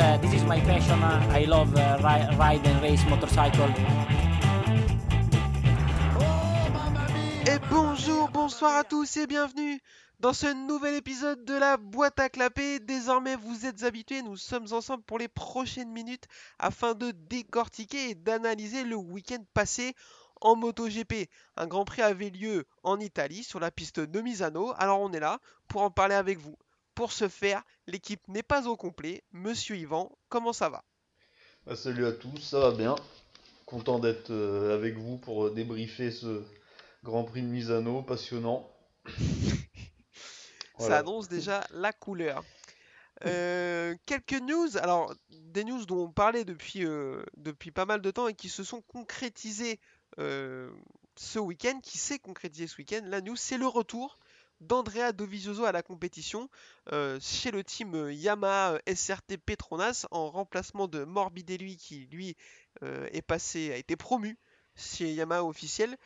uh, this is my passion. Uh, I love uh, ri- ride and race motorcycle. Et bonjour, bonsoir à tous et bienvenue dans ce nouvel épisode de la boîte à clapper. Désormais, vous êtes habitués, nous sommes ensemble pour les prochaines minutes afin de décortiquer et d'analyser le week-end passé en MotoGP. Un Grand Prix avait lieu en Italie sur la piste de Misano. Alors on est là pour en parler avec vous. Pour ce faire, l'équipe n'est pas au complet. Monsieur Yvan, comment ça va? Bah, salut à tous, ça va bien. Content d'être euh, avec vous pour euh, débriefer ce Grand Prix de Misano, passionnant. Ça annonce déjà la couleur. Euh, quelques news, alors des news dont on parlait depuis, euh, depuis pas mal de temps et qui se sont concrétisées euh, ce week-end, qui s'est concrétisé ce week-end. La news, c'est le retour d'Andrea Dovizioso à la compétition euh, chez le team euh, Yamaha euh, SRT Petronas en remplacement de Morbidelli qui lui est passé, a été promu chez Yamaha officiel.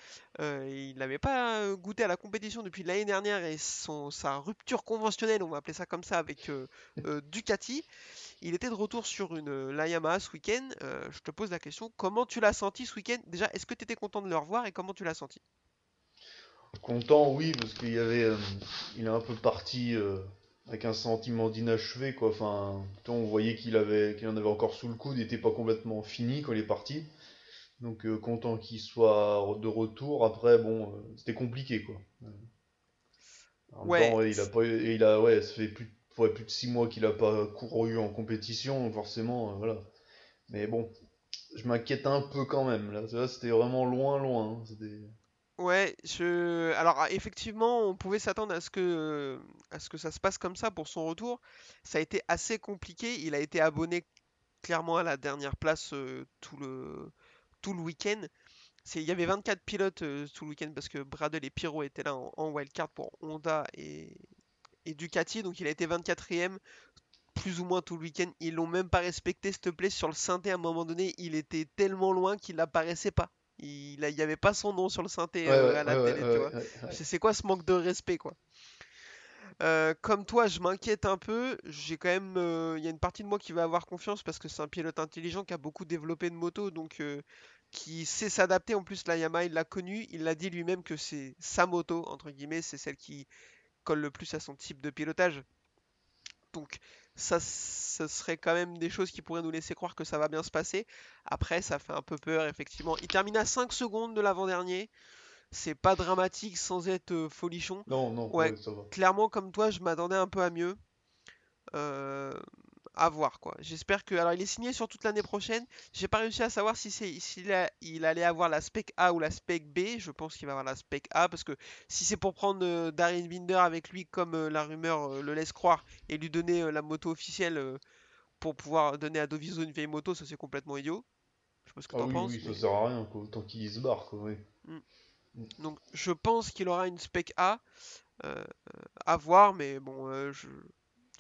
Il n'avait pas goûté à la compétition depuis l'année dernière et son, sa rupture conventionnelle, on va appeler ça comme ça, avec Ducati. Il était de retour sur une la Yamaha ce week-end. Je te pose la question, comment tu l'as senti ce week-end? Déjà, est-ce que tu étais content de le revoir et comment tu l'as senti? Content, oui, parce qu'il y avait, euh, il est un peu parti euh, avec un sentiment d'inachevé, quoi. Enfin, on voyait qu'il avait, qu'il en avait encore sous le coude, il n'était pas complètement fini quand il est parti. Donc euh, content qu'il soit de retour. Après, bon, c'était compliqué, quoi. En même Ouais, temps, ouais, il a pas, il a, ouais, ça fait plus, ouais, plus de six mois qu'il a pas couru en compétition, forcément, voilà. Mais bon, je m'inquiète un peu quand même. Là, c'était vraiment loin, loin. hein. C'était- Ouais. Alors ah, effectivement, on pouvait s'attendre à ce que à ça se passe comme ça pour son retour. Ça a été assez compliqué. Il a été abonné clairement à la dernière place euh, tout le tout le week-end. Il y avait 24 pilotes euh, tout le week-end parce que Bradle et Pirot étaient là en, wildcard pour Honda et... Ducati. Donc il a été 24e plus ou moins tout le week-end. Ils l'ont même pas respecté, s'il te plaît, sur le synthé à un moment donné. Il était tellement loin qu'il n'apparaissait pas. Il n'y avait pas son nom sur le synthé Ouais, euh, à la ouais, télé, ouais, tu vois. C'est quoi ce manque de respect, quoi? Euh, comme toi, je m'inquiète un peu. J'ai quand même, euh, il y a une partie de moi qui va avoir confiance parce que c'est un pilote intelligent qui a beaucoup développé de moto, donc qui sait s'adapter. En plus, la Yamaha, il l'a connu. Il l'a dit lui-même que c'est sa moto entre guillemets, c'est celle qui colle le plus à son type de pilotage. Donc ça, ce serait quand même des choses qui pourraient nous laisser croire que ça va bien se passer. Après, ça fait un peu peur, effectivement. Il termine à 5 secondes de l'avant-dernier. C'est pas dramatique sans être euh, folichon. Non, non, Ouais, ouais, ça va. clairement, comme toi, je m'attendais un peu à mieux. Euh, à voir, quoi. J'espère que... Alors, il est signé sur toute l'année prochaine. J'ai pas réussi à savoir si c'est s'il il allait avoir la spec A ou la spec B. Je pense qu'il va avoir la spec A parce que si c'est pour prendre euh, Darren Binder avec lui, comme euh, la rumeur euh, le laisse croire, et lui donner euh, la moto officielle pour pouvoir donner à Doviso une vieille moto, ça c'est complètement idiot. Je ce que Ah t'en oui, penses. oui, ça mais- sert à rien, quoi. Autant qu'il se barre, quoi, oui. Donc je pense qu'il aura une spec A euh, euh, à voir, mais bon, euh, je,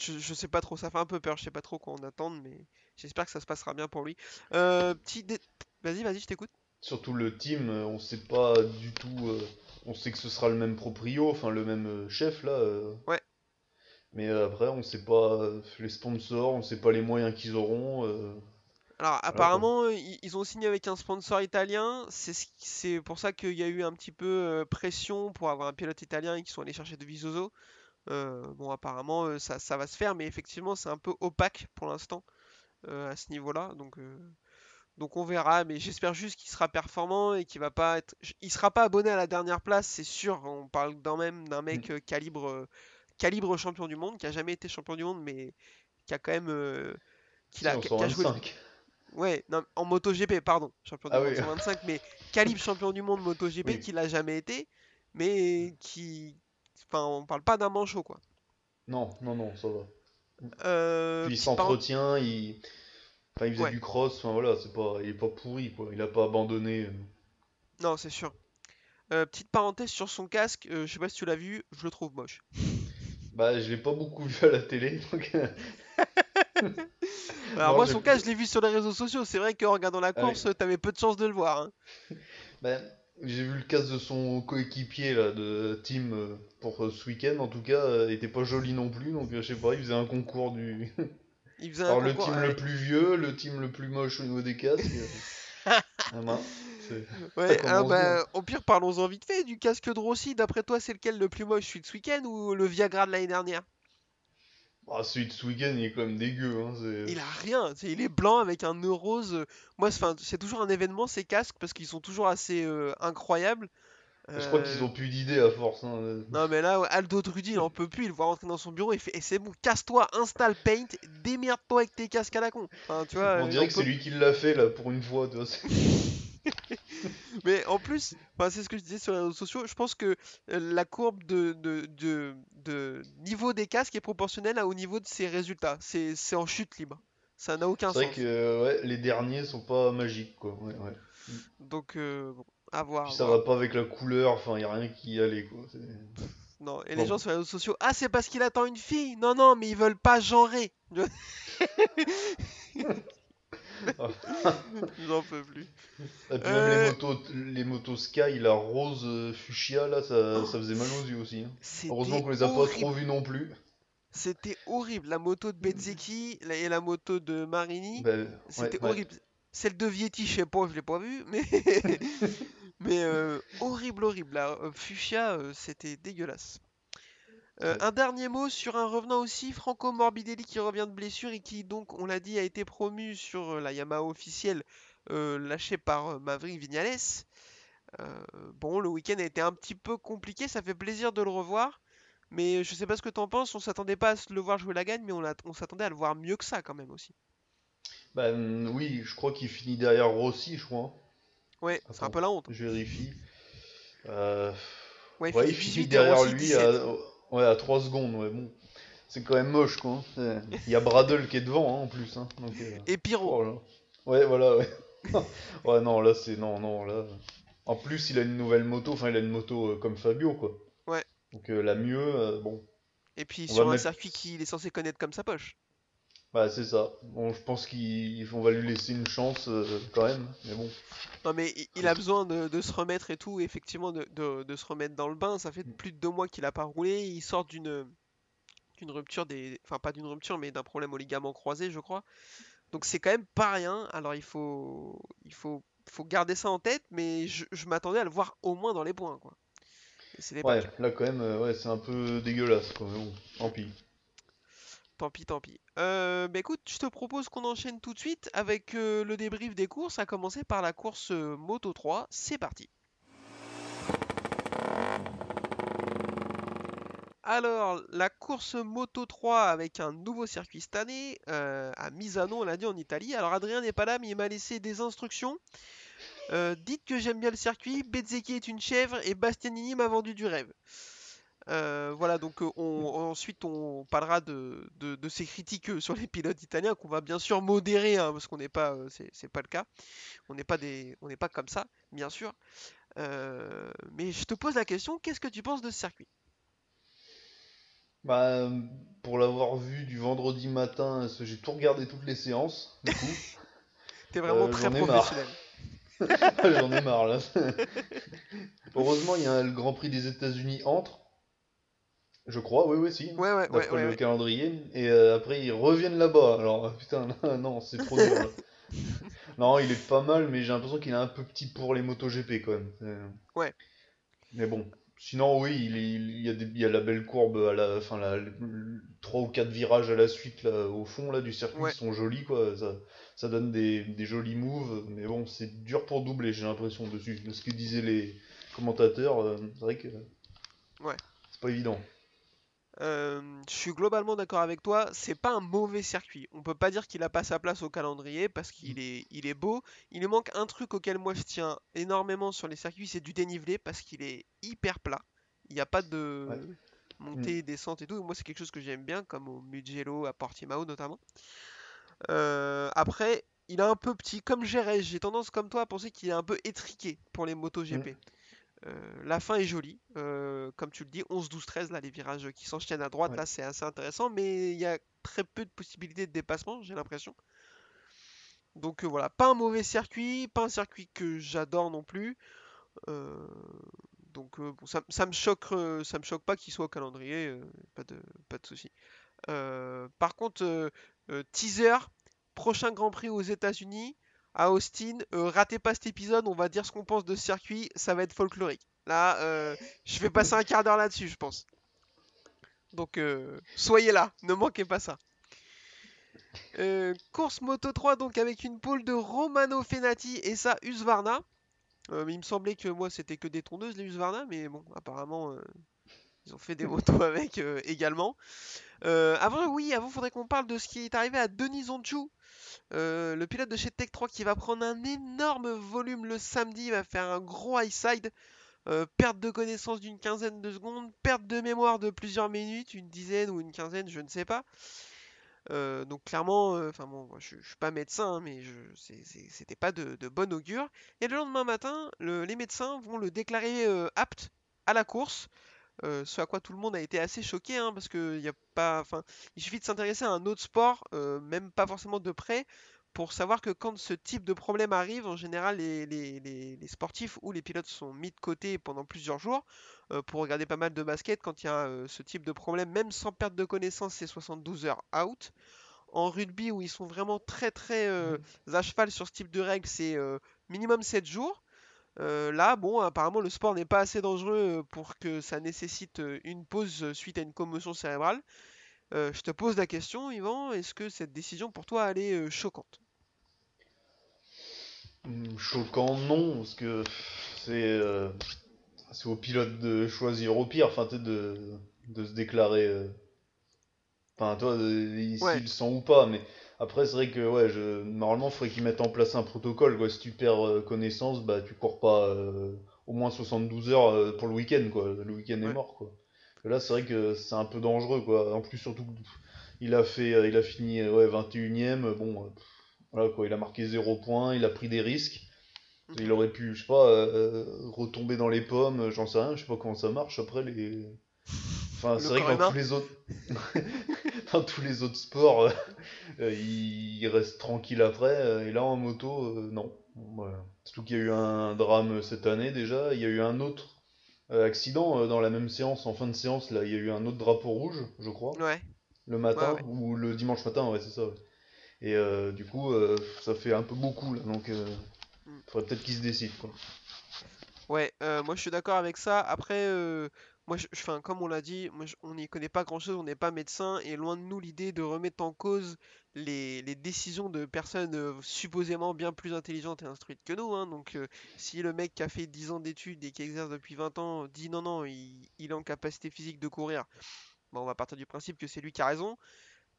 je, je sais pas trop, ça fait un peu peur, je sais pas trop quoi en attendre, mais j'espère que ça se passera bien pour lui. Euh, petit dé- Vas-y, vas-y, je t'écoute. Surtout le team, euh, on sait pas du tout. euh, on sait que ce sera le même proprio, enfin le même chef là. euh, Ouais. Mais après, on sait pas les sponsors, on sait pas les moyens qu'ils auront. Alors apparemment, ils, ont signé avec un sponsor italien, c'est pour ça qu'il y a eu un petit peu pression pour avoir un pilote italien et qu'ils sont allés chercher de Visoso. Euh, bon, apparemment, euh, ça, ça va se faire, mais effectivement, c'est un peu opaque pour l'instant euh, à ce niveau-là. Donc, donc on verra, mais j'espère juste qu'il sera performant et qu'il va pas être. Il sera pas abonné à la dernière place, c'est sûr. On parle d'un même d'un mec euh, calibre, calibre champion du monde, qui a jamais été champion du monde, mais qui a quand même. euh, qui a, joué. 25. Ouais, non, en MotoGP, pardon, champion du Ah monde oui. 125, mais calibre champion du monde MotoGP Oui. qui l'a jamais été, mais qui. Enfin, on parle pas d'un manchot, quoi. Non, non, non, ça va. Euh, Puis il s'entretient, il. Enfin, il faisait Ouais. du cross, enfin voilà, c'est pas, il est pas pourri quoi, il a pas abandonné. euh. Non, c'est sûr. Euh, petite parenthèse sur son casque, euh, je sais pas si tu l'as vu, je le trouve moche. Bah, je l'ai pas beaucoup vu à la télé, donc. Alors Non, moi, son casque, je l'ai vu sur les réseaux sociaux. C'est vrai qu'en regardant la Ah course, t'avais peu de chance de le voir. hein. Ben, j'ai vu le casque de son coéquipier là, de team euh, pour euh, ce week-end, en tout cas, euh, il était pas joli non plus, donc je sais pas, il faisait un concours du. Il faisait un Alors, le concours team le plus vieux, le team le plus moche au niveau des casques. ah, c'est- Ouais, ah bah, au pire, parlons-en vite fait du casque de Rossi. D'après toi, c'est lequel le plus moche, celui de ce week-end ou le Viagra de l'année dernière? Ah, celui de il est quand même dégueu. Hein, Il a rien, il est blanc avec un nœud rose. euh, Moi, c'est toujours un événement ces casques parce qu'ils sont toujours assez euh, incroyables. Je crois Euh, qu'ils ont plus d'idées à force. hein. Non mais là, Aldo Drudy, il en peut plus, il le voit rentrer dans son bureau, il fait, et c'est bon, casse-toi, installe Paint, démerde-toi avec tes casques à la con. Enfin, tu vois, On dirait que c'est lui qui l'a fait là pour une fois. Tu vois, Mais en plus, c'est ce que je disais sur les réseaux sociaux, je pense que euh, la courbe de, de, de, de niveau des casques est proportionnelle au niveau de ses résultats. C'est c'est en chute libre. Ça n'a aucun C'est sens. vrai que euh, ouais, les derniers sont pas magiques quoi. Ouais, ouais. Donc, euh, bon, à voir. Puis ça va pas avec la couleur, enfin y a rien qui y allait quoi. c'est- Non, et les Bon. gens sur les réseaux sociaux, ah, c'est parce qu'il attend une fille. Non, non, mais ils veulent pas genrer. J'en peux plus. Et puis même Euh. les motos, les motos Sky, la rose euh, fuchsia là, ça, ça faisait mal aux yeux aussi. hein. Heureusement C'était qu'on les a pas horrible. trop vus non plus. C'était horrible. La moto de la- et la moto de Marini, ouais, c'était ouais. horrible. Celle de Vietti, je sais pas, je l'ai pas vue, mais mais euh, horrible, horrible. La euh, fuchsia, euh, c'était dégueulasse. Euh, un dernier mot sur un revenant aussi, Franco Morbidelli qui revient de blessure et qui donc, on l'a dit, a été promu sur euh, la Yamaha officielle euh, lâchée par Maverick Vignales. Euh, bon, le week-end a été un petit peu compliqué, ça fait plaisir de le revoir. Mais je sais pas ce que t'en penses, on s'attendait pas à le voir jouer la gagne, mais on, s'attendait à le voir mieux que ça quand même aussi. Hum, oui, je crois qu'il finit derrière Rossi, je crois. hein. Ouais, c'est un peu la honte. Je vérifie. Euh, Ouais, il Ouais, finit il finit 18 et derrière Rossi lui 17. à, ouais, à 3 secondes. Ouais, bon. C'est quand même moche, quoi. hein. Il y a Bradle qui est devant, hein, en plus. Hein. Donc, euh, Et Pyro. oh là. Ouais, voilà, ouais. ouais, non, là, c'est. Non, non, là. En plus, il a une nouvelle moto. Enfin, il a une moto euh, comme Fabio, quoi. Ouais. Donc, euh, la mieux, bon. Et puis On sur un mettre- circuit qu'il est censé connaître comme sa poche. Bah, c'est ça. Bon, je pense qu'on va lui laisser une chance, euh, quand même. Mais bon. Non mais il a besoin de, de se remettre et tout, effectivement de, de- de se remettre dans le bain. Ça fait plus de deux mois qu'il a pas roulé. Il sort d'une d'une rupture des, enfin pas d'une rupture mais d'un problème au ligament croisé, je crois. Donc c'est quand même pas rien. Alors il faut il faut faut garder ça en tête, mais je, je m'attendais à le voir au moins dans les points quoi. Et Ouais, là, quand même, euh, ouais, c'est un peu dégueulasse, quoi. Mais bon, tant pis. Tant pis, tant pis. Euh, bah écoute, je te propose qu'on enchaîne tout de suite avec euh, le débrief des courses, à commencer par la course euh, Moto 3. C'est parti. Alors, la course Moto 3 avec un nouveau circuit cette année, euh, à Misano, on l'a dit en Italie. Alors, Adrien n'est pas là, mais il m'a laissé des instructions. Dites que j'aime bien le circuit, Bezzecchi est une chèvre et Bastianini m'a vendu du rêve. Euh, voilà, donc euh, on, ensuite on parlera de, de, de ces critiques euh, sur les pilotes italiens qu'on va bien sûr modérer, hein, parce qu'on n'est pas, c'est c'est pas le cas. On n'est pas des, on n'est pas comme ça, bien sûr. Euh, mais je te pose la question, qu'est-ce que tu penses de ce circuit? Bah, pour l'avoir vu du vendredi matin, j'ai tout regardé toutes les séances, du coup. T'es vraiment Euh, très professionnel. J'en ai marre là. Heureusement, il y a le Grand Prix des États-Unis entre. Je crois, oui, oui, si. Ouais, ouais, D'après ouais, le ouais. calendrier. Et euh, après, ils reviennent là-bas. Alors, putain, non, c'est trop dur. là. non, il est pas mal, mais j'ai l'impression qu'il est un peu petit pour les MotoGP quand même. Ouais. Mais bon. Sinon, oui, il, y a des, il y a la belle courbe à la fin, là, trois ou quatre virages à la suite là, au fond là du circuit, Ouais. ils sont jolis quoi. Ça, ça donne des, des jolis moves, mais bon, c'est dur pour doubler, j'ai l'impression dessus. De ce que disaient les commentateurs, euh, c'est vrai que Ouais. c'est pas évident. Euh, je suis globalement d'accord avec toi, c'est pas un mauvais circuit. On peut pas dire qu'il a pas sa place au calendrier parce qu'il est, il est beau. Il lui manque un truc auquel moi je tiens énormément sur les circuits, c'est du dénivelé parce qu'il est hyper plat. Il n'y a pas de Ouais. montée, descente et tout. Et moi, c'est quelque chose que j'aime bien, comme au Mugello, à Portimao notamment. Euh, après, il est un peu petit, comme Jerez. J'ai tendance, comme toi, à penser qu'il est un peu étriqué pour les motos GP. Euh, la fin est jolie, euh, comme tu le dis, 11, 12, 13, là, les virages qui s'enchaînent à droite, Ouais. là, c'est assez intéressant, mais il y a très peu de possibilités de dépassement, j'ai l'impression. Donc euh, voilà, pas un mauvais circuit, pas un circuit que j'adore non plus. Euh, donc euh, bon, ça, ça me choque, euh, ça me choque pas qu'il soit au calendrier, euh, pas de, pas de souci. Euh, par contre, euh, Euh, teaser, prochain Grand Prix aux États-Unis, à Austin. Euh, ratez pas cet épisode, on va dire ce qu'on pense de ce circuit, ça va être folklorique. Là, euh, je vais passer un quart d'heure là-dessus, je pense. Donc, euh, soyez là, ne manquez pas ça. Course Moto 3, donc avec une pole de Romano Fenati et ça, Husqvarna. Mais il me semblait que moi, c'était que des tondeuses, les Husqvarna, mais bon, apparemment, ils ont fait des motos avec euh, également. Euh, avant, oui, avant, faudrait qu'on parle de ce qui est arrivé à Denis Onchu, euh, le pilote de chez Tech 3 qui va prendre un énorme volume le samedi, va faire un gros high side. Perte de connaissance d'une quinzaine de secondes, perte de mémoire de plusieurs minutes, une dizaine ou une quinzaine, je ne sais pas. Donc clairement, enfin bon, moi, je, je suis pas médecin, hein, mais c'était pas de, de bon augure. Et le lendemain matin, le- les médecins vont le déclarer apte à la course. Euh, ce à quoi tout le monde a été assez choqué, hein, parce que y a pas, enfin, il suffit de s'intéresser à un autre sport, euh, même pas forcément de près, pour savoir que quand ce type de problème arrive, en général, les, les- les- les sportifs ou les pilotes sont mis de côté pendant plusieurs jours. Euh, pour regarder pas mal de basket, quand il y a ce type de problème, même sans perte de connaissance, c'est 72 heures out. En rugby, où ils sont vraiment très très euh, à cheval sur ce type de règles, c'est minimum 7 jours. Euh, là, bon, apparemment, le sport n'est pas assez dangereux euh, pour que ça nécessite euh, une pause suite à une commotion cérébrale. Euh, je te pose la question, Yvan, est-ce que cette décision pour toi, elle est choquante? Hum, Choquant, non, parce que c'est euh, au pilote de choisir au pire, enfin, de, de se déclarer. Enfin, toi, il- Ouais, s'il le sent ou pas, mais après, c'est vrai que, ouais, je, normalement, il faudrait qu'ils mettent en place un protocole, quoi. Si tu perds euh, connaissance, bah, tu cours pas euh, au moins 72 heures euh, pour le week-end, quoi. Le week-end est mort, quoi. Et là, c'est vrai que c'est un peu dangereux, quoi. En plus, surtout, il a fait, il a fini, ouais, 21ème, bon, pff, voilà, quoi. Il a marqué zéro point, il a pris des risques. Il Mhm. aurait pu, je sais pas, euh, retomber dans les pommes, j'en sais rien, je sais pas comment ça marche après les. Enfin, c'est vrai que dans tous les autres, dans tous les autres sports, euh, euh, il il reste tranquille après, euh, et là en moto, euh, non. Voilà. Surtout qu'il y a eu un drame cette année déjà, il y a eu un autre accident dans la même séance, en fin de séance, là, il y a eu un autre drapeau rouge, je crois, Ouais, le matin, ouais. ou le dimanche matin, ouais, c'est ça. Et euh, du coup, euh, ça fait un peu beaucoup là, donc euh, Mm. faudrait peut-être qu'il se décide, quoi. Ouais, moi je suis d'accord avec ça. Après, moi, comme on l'a dit, moi, on n'y connaît pas grand-chose, on n'est pas médecin, et loin de nous l'idée de remettre en cause les, décisions de personnes euh, supposément bien plus intelligentes et instruites que nous. hein. Donc, euh, si le mec qui a fait 10 ans d'études et qui exerce depuis 20 ans dit non, non, il, est en capacité physique de courir, bon, on va partir du principe que c'est lui qui a raison.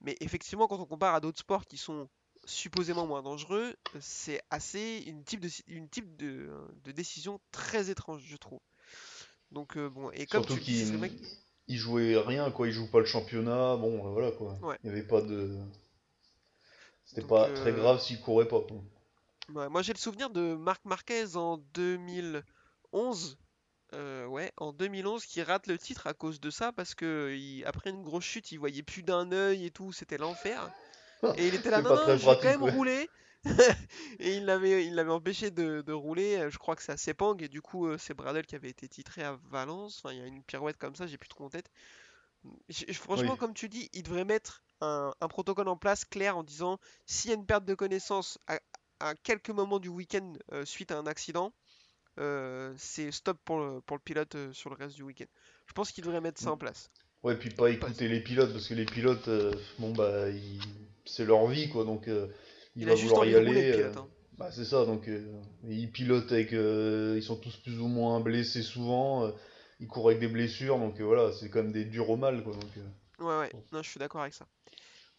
Mais effectivement, quand on compare à d'autres sports qui sont supposément moins dangereux, c'est assez une type de décision très étrange, je trouve. Donc euh, bon, et comme Surtout tu dis, vrai que... il jouait rien, quoi. Il joue pas le championnat. Bon, euh, voilà, quoi. Ouais. Il y avait pas de. C'était pas très euh, grave s'il courait pas, ouais, moi j'ai le souvenir de Marc Marquez en 2011. euh, ouais, en 2011 qui rate le titre à cause de ça parce que il- après une grosse chute, il voyait plus d'un œil et tout, c'était l'enfer. Et il était là, non, non, très je vais quand même ouais. rouler. Et il l'avait, il l'avait empêché de, de rouler. euh, Je crois que c'est à Sepang. Et du coup, euh, c'est Bradel qui avait été titré à Valence. Enfin, il y a une pirouette comme ça, j'ai plus trop en tête. J- Franchement, Oui. comme tu dis, il devrait mettre un, un protocole en place clair en disant s'il y a une perte de connaissance à, à quelques moments du week-end euh, suite à un accident, euh, c'est stop pour le, pour le pilote euh, sur le reste du week-end. Je pense qu'il devrait mettre ça en place. Ouais, puis pas Pas- écouter les pilotes, parce que les pilotes, bon, bah, ils- c'est leur vie, quoi. Donc, il Il va a juste vouloir y aller. le euh, pilote. hein. Bah, c'est ça, donc euh, ils pilotent avec. euh, ils sont tous plus ou moins blessés souvent. euh, ils courent avec des blessures, donc voilà, c'est quand même des durs au mal, quoi. Donc, Ouais, ouais, non, je suis d'accord avec ça.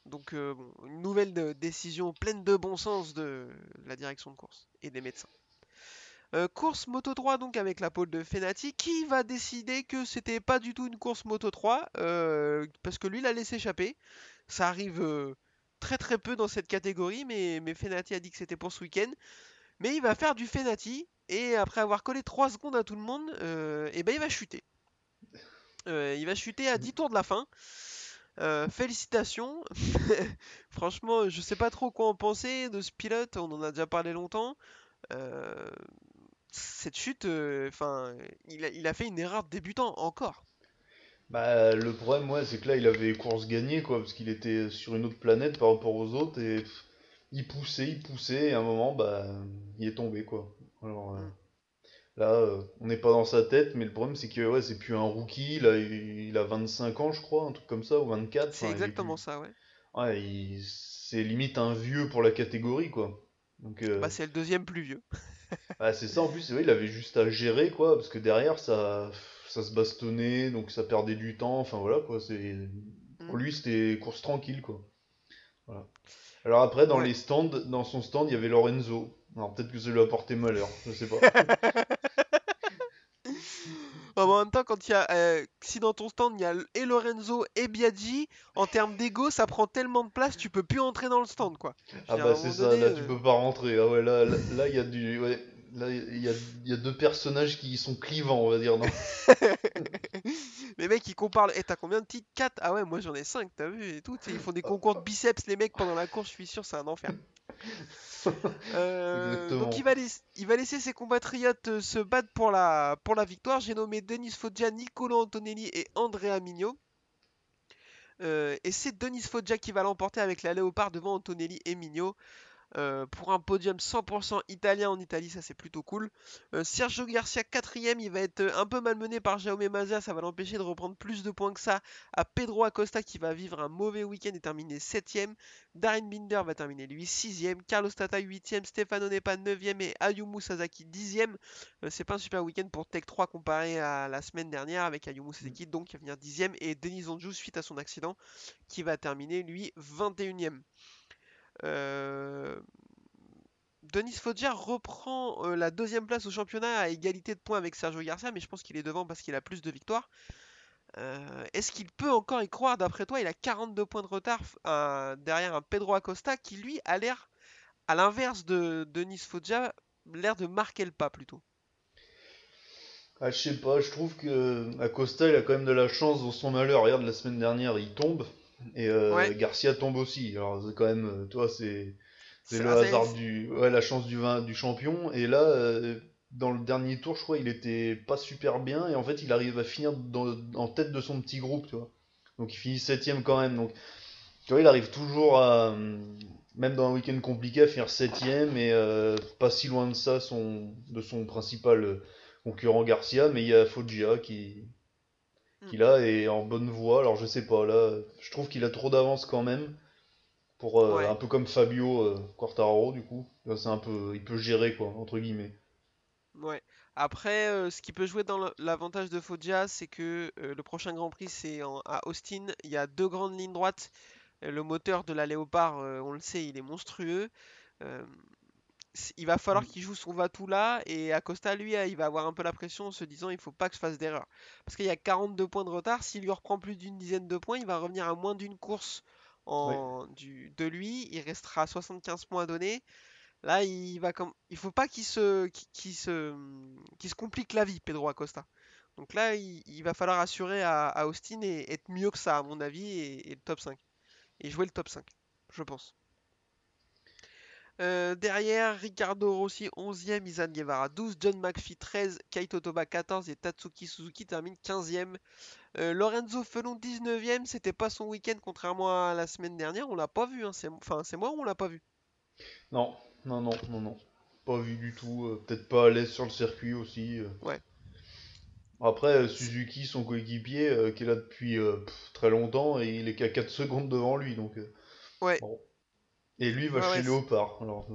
Donc, bon, une nouvelle de- décision pleine de bon sens de la direction de course et des médecins. Course Moto 3 donc avec la pole de Fenati qui va décider que c'était pas du tout une course Moto 3 euh, parce que lui l'a laissé échapper. Ça arrive euh, très très peu dans cette catégorie mais, mais Fenati a dit que c'était pour ce week-end. Mais il va faire du Fenati et après avoir collé 3 secondes à tout le monde, euh, et ben il va chuter. Euh, il va chuter à 10 tours de la fin. Euh, félicitations. Franchement, je sais pas trop quoi en penser de ce pilote, on en a déjà parlé longtemps. Cette chute, il a fait une erreur de débutant encore. Bah, le problème, ouais, c'est que là, il avait course gagnée, quoi, parce qu'il était sur une autre planète par rapport aux autres, et pff, il poussait, il poussait, et à un moment, bah, il est tombé, quoi. Alors, euh, là, euh, on n'est pas dans sa tête, mais le problème, c'est que, ouais, c'est plus un rookie, là, il, il a 25 ans, je crois, un truc comme ça, ou 24, C'est exactement plus... ça, ouais. Ouais, il- c'est limite un vieux pour la catégorie, quoi. Donc, Bah, euh, c'est le deuxième plus vieux. bah, c'est ça, en plus, vrai, il avait juste à gérer, quoi, parce que derrière, ça, ça se bastonnait, donc ça perdait du temps, enfin voilà, quoi, c'est... Pour Mm. lui, c'était course tranquille, quoi. Voilà. Alors après, dans Ouais. les stands, dans son stand, il y avait Lorenzo. Alors peut-être que ça lui a porté malheur, je sais pas. Bah, en même temps, quand il y a, euh, si dans ton stand il y a et Lorenzo et Biaggi, en termes d'ego, ça prend tellement de place, tu peux plus entrer dans le stand, quoi. Je Ah bah c'est ça, donné, là tu euh, peux pas rentrer. Ah ouais, là, là, là, il y a du... Ouais, là, il y a, il y a deux personnages qui sont clivants, on va dire, non? Les mecs ils comparent, et t'as combien de titres? 4 Ah ouais, moi j'en ai 5, t'as vu et tout. Ils font des concours de biceps, les mecs, pendant la course, je suis sûr, c'est un enfer. Euh, donc il va, laiss- il va laisser ses compatriotes euh, se battre pour la, pour la victoire. J'ai nommé Denis Foggia, Niccolo Antonelli et Andrea Mignot. Euh, et c'est Denis Foggia qui va l'emporter avec la Léopard devant Antonelli et Mignot. Euh, pour un podium 100% italien en Italie, ça c'est plutôt cool. Euh, Sergio Garcia quatrième, il va être euh, un peu malmené par Jaume Mazia, ça va l'empêcher de reprendre plus de points que ça. À Pedro Acosta qui va vivre un mauvais week-end et terminer septième. Darren Binder va terminer lui sixième. Carlos Tata huitième. Stefano Nepa neuvième et Ayumu Sasaki dixième. Euh, c'est pas un super week-end pour Tech 3 comparé à la semaine dernière avec Ayumu Sasaki donc qui va venir dixième et Denis Onjou suite à son accident qui va terminer lui 21ème. Euh, Denis Foggia reprend euh, la deuxième place au championnat à égalité de points avec Sergio Garcia, mais je pense qu'il est devant parce qu'il a plus de victoires. Euh, Est-ce qu'il peut encore y croire? D'après toi, il a 42 points de retard derrière un Pedro Acosta qui lui a l'air, à l'inverse de Denis Foggia, l'air de marquer le pas plutôt. Ah, je sais pas, je trouve que Acosta, il a quand même de la chance dans son malheur. Regarde, la semaine dernière, il tombe, et euh, Ouais. Garcia tombe aussi. Alors c'est quand même, euh, toi, c'est... C'est le hasard du, ouais, la chance du, vin- du champion. Et là, euh, dans le dernier tour, je crois, il était pas super bien. Et en fait, il arrive à finir dans- en tête de son petit groupe, tu vois. Donc il finit septième quand même. Donc, tu vois, il arrive toujours à, même dans un week-end compliqué, à finir septième et euh, pas si loin de ça son, de son principal concurrent Garcia. Mais il y a Foggia qui, qui Hmm. là est en bonne voie. Alors je sais pas, là, je trouve qu'il a trop d'avance quand même. Pour, euh, Ouais. un peu comme Fabio euh, Quartararo, du coup. Là, C'est un peu, il peut gérer, quoi, entre guillemets. Ouais. Après, euh, ce qui peut jouer dans l'avantage de Foggia, c'est que euh, le prochain Grand Prix, c'est à Austin. Il y a deux grandes lignes droites. Euh, Le moteur de la Léopard, on le sait, il est monstrueux. Il va falloir Mm. qu'il joue son va-tout là. Et Acosta, lui, euh, il va avoir un peu la pression en se disant il faut pas que je fasse d'erreur. Parce qu'il y a 42 points de retard. S'il lui reprend plus d'une dizaine de points, il va revenir à moins d'une course en, du, de lui. Il restera à 75 points à donner. Là, il va comme, il faut pas qu'il se, qu'il qu'il se, qu'il se complique la vie, Pedro Acosta. Donc là, il, il va falloir assurer à, à Austin et être mieux que ça, à mon avis, et, et le top 5. Et jouer le top 5, je pense. Euh, derrière, Ricardo Rossi 11e, Izan Guevara 12, John McPhee 13, Kaito Toba 14 et Tatsuki Suzuki termine 15e. Euh, Lorenzo Felon 19e, c'était pas son week-end contrairement à la semaine dernière, on l'a pas vu, hein, c'est, enfin c'est moi ou on l'a pas vu? Non, non, non, non, non. Pas vu du tout. euh, Peut-être pas à l'aise sur le circuit aussi. Ouais. Après, Suzuki, son coéquipier, qui est là depuis pff, très longtemps, et il est qu'à 4 secondes devant lui. Donc, Ouais. bon. Et lui va chez ouais, Léopard. Alors,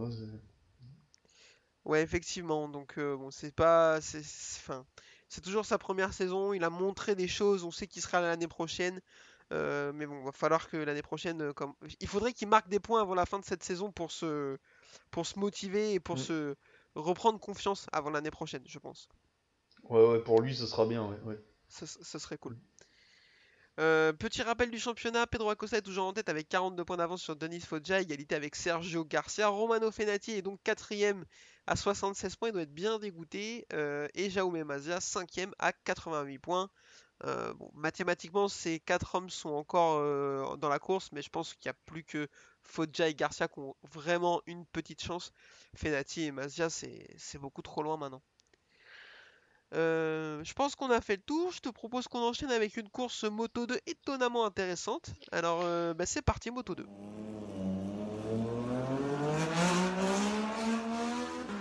Ouais, effectivement. Donc, euh, bon, c'est pas. C'est enfin, c'est toujours sa première saison. Il a montré des choses. On sait qu'il sera l'année prochaine. Euh, mais bon, va falloir que l'année prochaine. euh, comme... Il faudrait qu'il marque des points avant la fin de cette saison pour se, pour se motiver et pour Mm. se reprendre confiance avant l'année prochaine, je pense. ouais, ouais, pour lui, ça sera bien. Ouais, ouais. Ça, ça serait cool. Euh, petit rappel du championnat, Pedro Acosta est toujours en tête avec 42 points d'avance sur Denis Foggia, égalité avec Sergio Garcia. Romano Fenati est donc quatrième à 76 points, il doit être bien dégoûté. Euh, et Jaume Mazia, cinquième à 88 points. Euh, mathématiquement, ces quatre hommes sont encore euh, dans la course, mais je pense qu'il n'y a plus que Foggia et Garcia qui ont vraiment une petite chance. Fenati et Mazia, c'est beaucoup trop loin maintenant. Euh, je pense qu'on a fait le tour. Je te propose qu'on enchaîne avec une course Moto 2 étonnamment intéressante. Alors, euh, bah, c'est parti, Moto 2.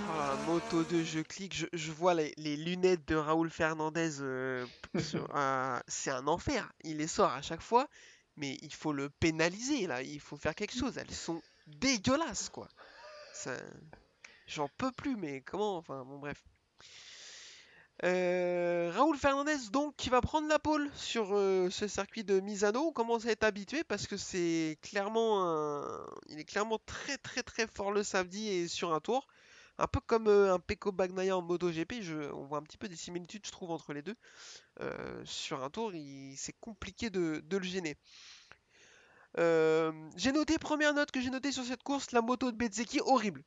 Ah, Moto 2, je clique, je, je vois les, les lunettes de Raoul Fernandez. euh, c'est un enfer. Il les sort à chaque fois, mais il faut le pénaliser là. Il faut faire quelque chose. Elles sont dégueulasses, quoi. Ça- J'en peux plus, mais comment Enfin, bon, bref. Euh, Raoul Fernandez, donc, qui va prendre la pole sur euh, ce circuit de Misano. On commence à être habitué parce que c'est clairement. Il est clairement très très très fort le samedi et sur un tour. Un peu comme euh, un Pecco Bagnaia en MotoGP, je... on voit un petit peu des similitudes, je trouve, entre les deux. Sur un tour, c'est compliqué de, le gêner. J'ai noté, première note que j'ai notée sur cette course, la moto de Bezzecchi, horrible.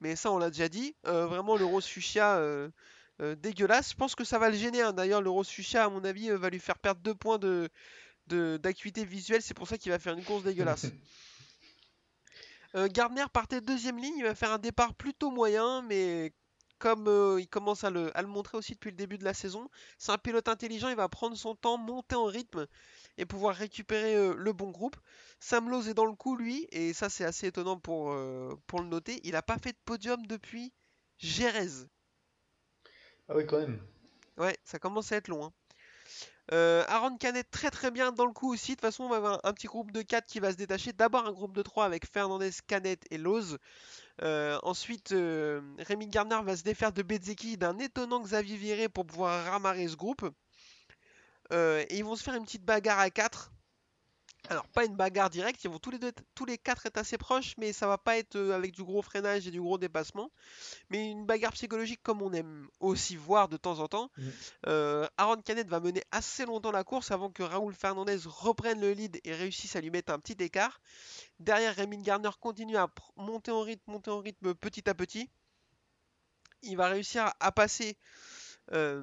Mais ça, on l'a déjà dit. Vraiment, le Rose Fuchsia, euh, dégueulasse. Je pense que ça va le gêner. hein. D'ailleurs, le Rose Fuchsia, à mon avis, euh, va lui faire perdre deux points de, de- d'acuité visuelle. C'est pour ça qu'il va faire une course dégueulasse. Euh, Gardner partait deuxième ligne. Il va faire un départ plutôt moyen, mais comme euh, il commence à le, à le montrer aussi depuis le début de la saison, c'est un pilote intelligent. Il va prendre son temps, monter en rythme et pouvoir récupérer euh, le bon groupe. Sam Lowe est dans le coup, lui, et ça, c'est assez étonnant pour, euh, pour le noter. Il n'a pas fait de podium depuis Jerez. Ah oui, quand même. Ouais, ça commence à être long. hein. Euh, Aaron Canet très très bien dans le coup aussi. De toute façon, on va avoir un, petit groupe de 4 qui va se détacher. D'abord un groupe de 3 avec Fernandez, Canet et Loz. Euh, ensuite, euh, Rémi Gardner va se défaire de Bezzecchi d'un étonnant Xavier Viré pour pouvoir ramarrer ce groupe. Et ils vont se faire une petite bagarre à 4. Alors, pas une bagarre directe, ils vont tous les, deux, être- tous les quatre être assez proches, mais ça va pas être euh, avec du gros freinage et du gros dépassement. Mais une bagarre psychologique comme on aime aussi voir de temps en temps. Mm. Euh, Aaron Canet va mener assez longtemps la course avant que Raoul Fernandez reprenne le lead et réussisse à lui mettre un petit écart. Derrière, Rémi Garner continue à monter en rythme, monter en rythme petit à petit. Il va réussir à, à passer euh,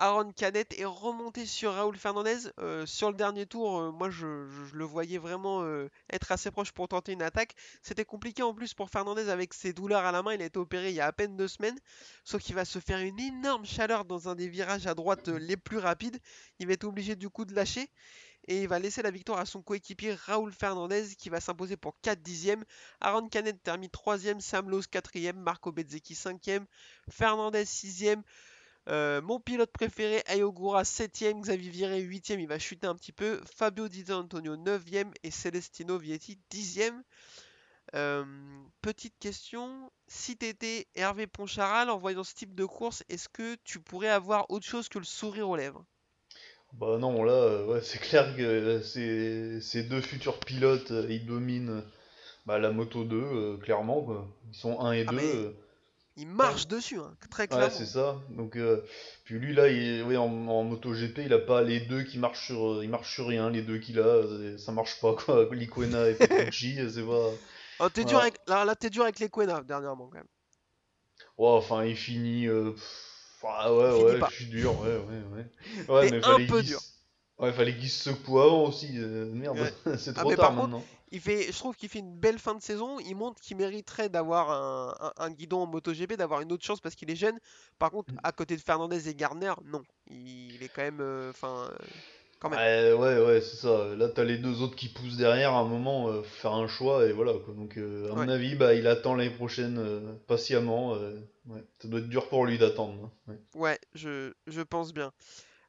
Aaron Canet et remonter sur Raoul Fernandez. Euh, sur le dernier tour, euh, moi je, le voyais vraiment euh, être assez proche pour tenter une attaque. C'était compliqué en plus pour Fernandez avec ses douleurs à la main. Il a été opéré il y a à peine deux semaines. Sauf qu'il va se faire une énorme chaleur dans un des virages à droite les plus rapides. Il va être obligé du coup de lâcher. Et il va laisser la victoire à son coéquipier Raoul Fernandez qui va s'imposer pour 4 dixièmes. Aaron Canet termine 3ème, Sam Lowe 4ème, Marco Bezzecchi 5ème, Fernandez 6ème. Euh, mon pilote préféré, Ayogura 7ème, Xavier Viré 8ème, il va chuter un petit peu. Fabio Di Antonio 9ème et Celestino Vietti 10ème. Euh, petite question, si t'étais Hervé Poncharal en voyant ce type de course, est-ce que tu pourrais avoir autre chose que le sourire aux lèvres? Bah non, là, euh, ouais, c'est clair que ces, ces deux futurs pilotes, ils dominent bah, la moto 2, euh, clairement, quoi. Ils sont 1 et Ah, 2. mais euh, Il marche dessus, hein, très Ouais, clairement. c'est ça. Donc, euh, puis lui, là, il, oui, en, en MotoGP, il a pas les deux qui marchent sur, euh, il marche sur rien, les deux qu'il a, euh, ça marche pas, quoi. Liquena et Petrucci, c'est pas. Oh, t'es dur avec... Là, là t'es dur avec les Quena dernièrement quand même. Ouais, enfin, il finit. euh, ah ouais, Il ouais, je suis dur, ouais, ouais, ouais. Ouais, T'es mais un fallait peu dur. Ouais, fallait qu'il se secoue avant aussi. euh, merde, c'est Ah, trop mais tard par contre, maintenant. Il fait, je trouve qu'il fait une belle fin de saison. Il montre qu'il mériterait d'avoir un, un- un guidon en MotoGP, d'avoir une autre chance parce qu'il est jeune. Par contre, Mm. à côté de Fernandez et Gardner, non. Il est quand même. euh, Enfin. euh, quand même. Ouais, ouais, ouais, c'est ça. Là, t'as les deux autres qui poussent derrière. À un moment, euh, faire un choix et voilà. Quoi. Donc, euh, à mon avis, bah, il attend l'année prochaine patiemment. ouais. Ça doit être dur pour lui d'attendre. hein. Ouais. Ouais, je, je pense bien.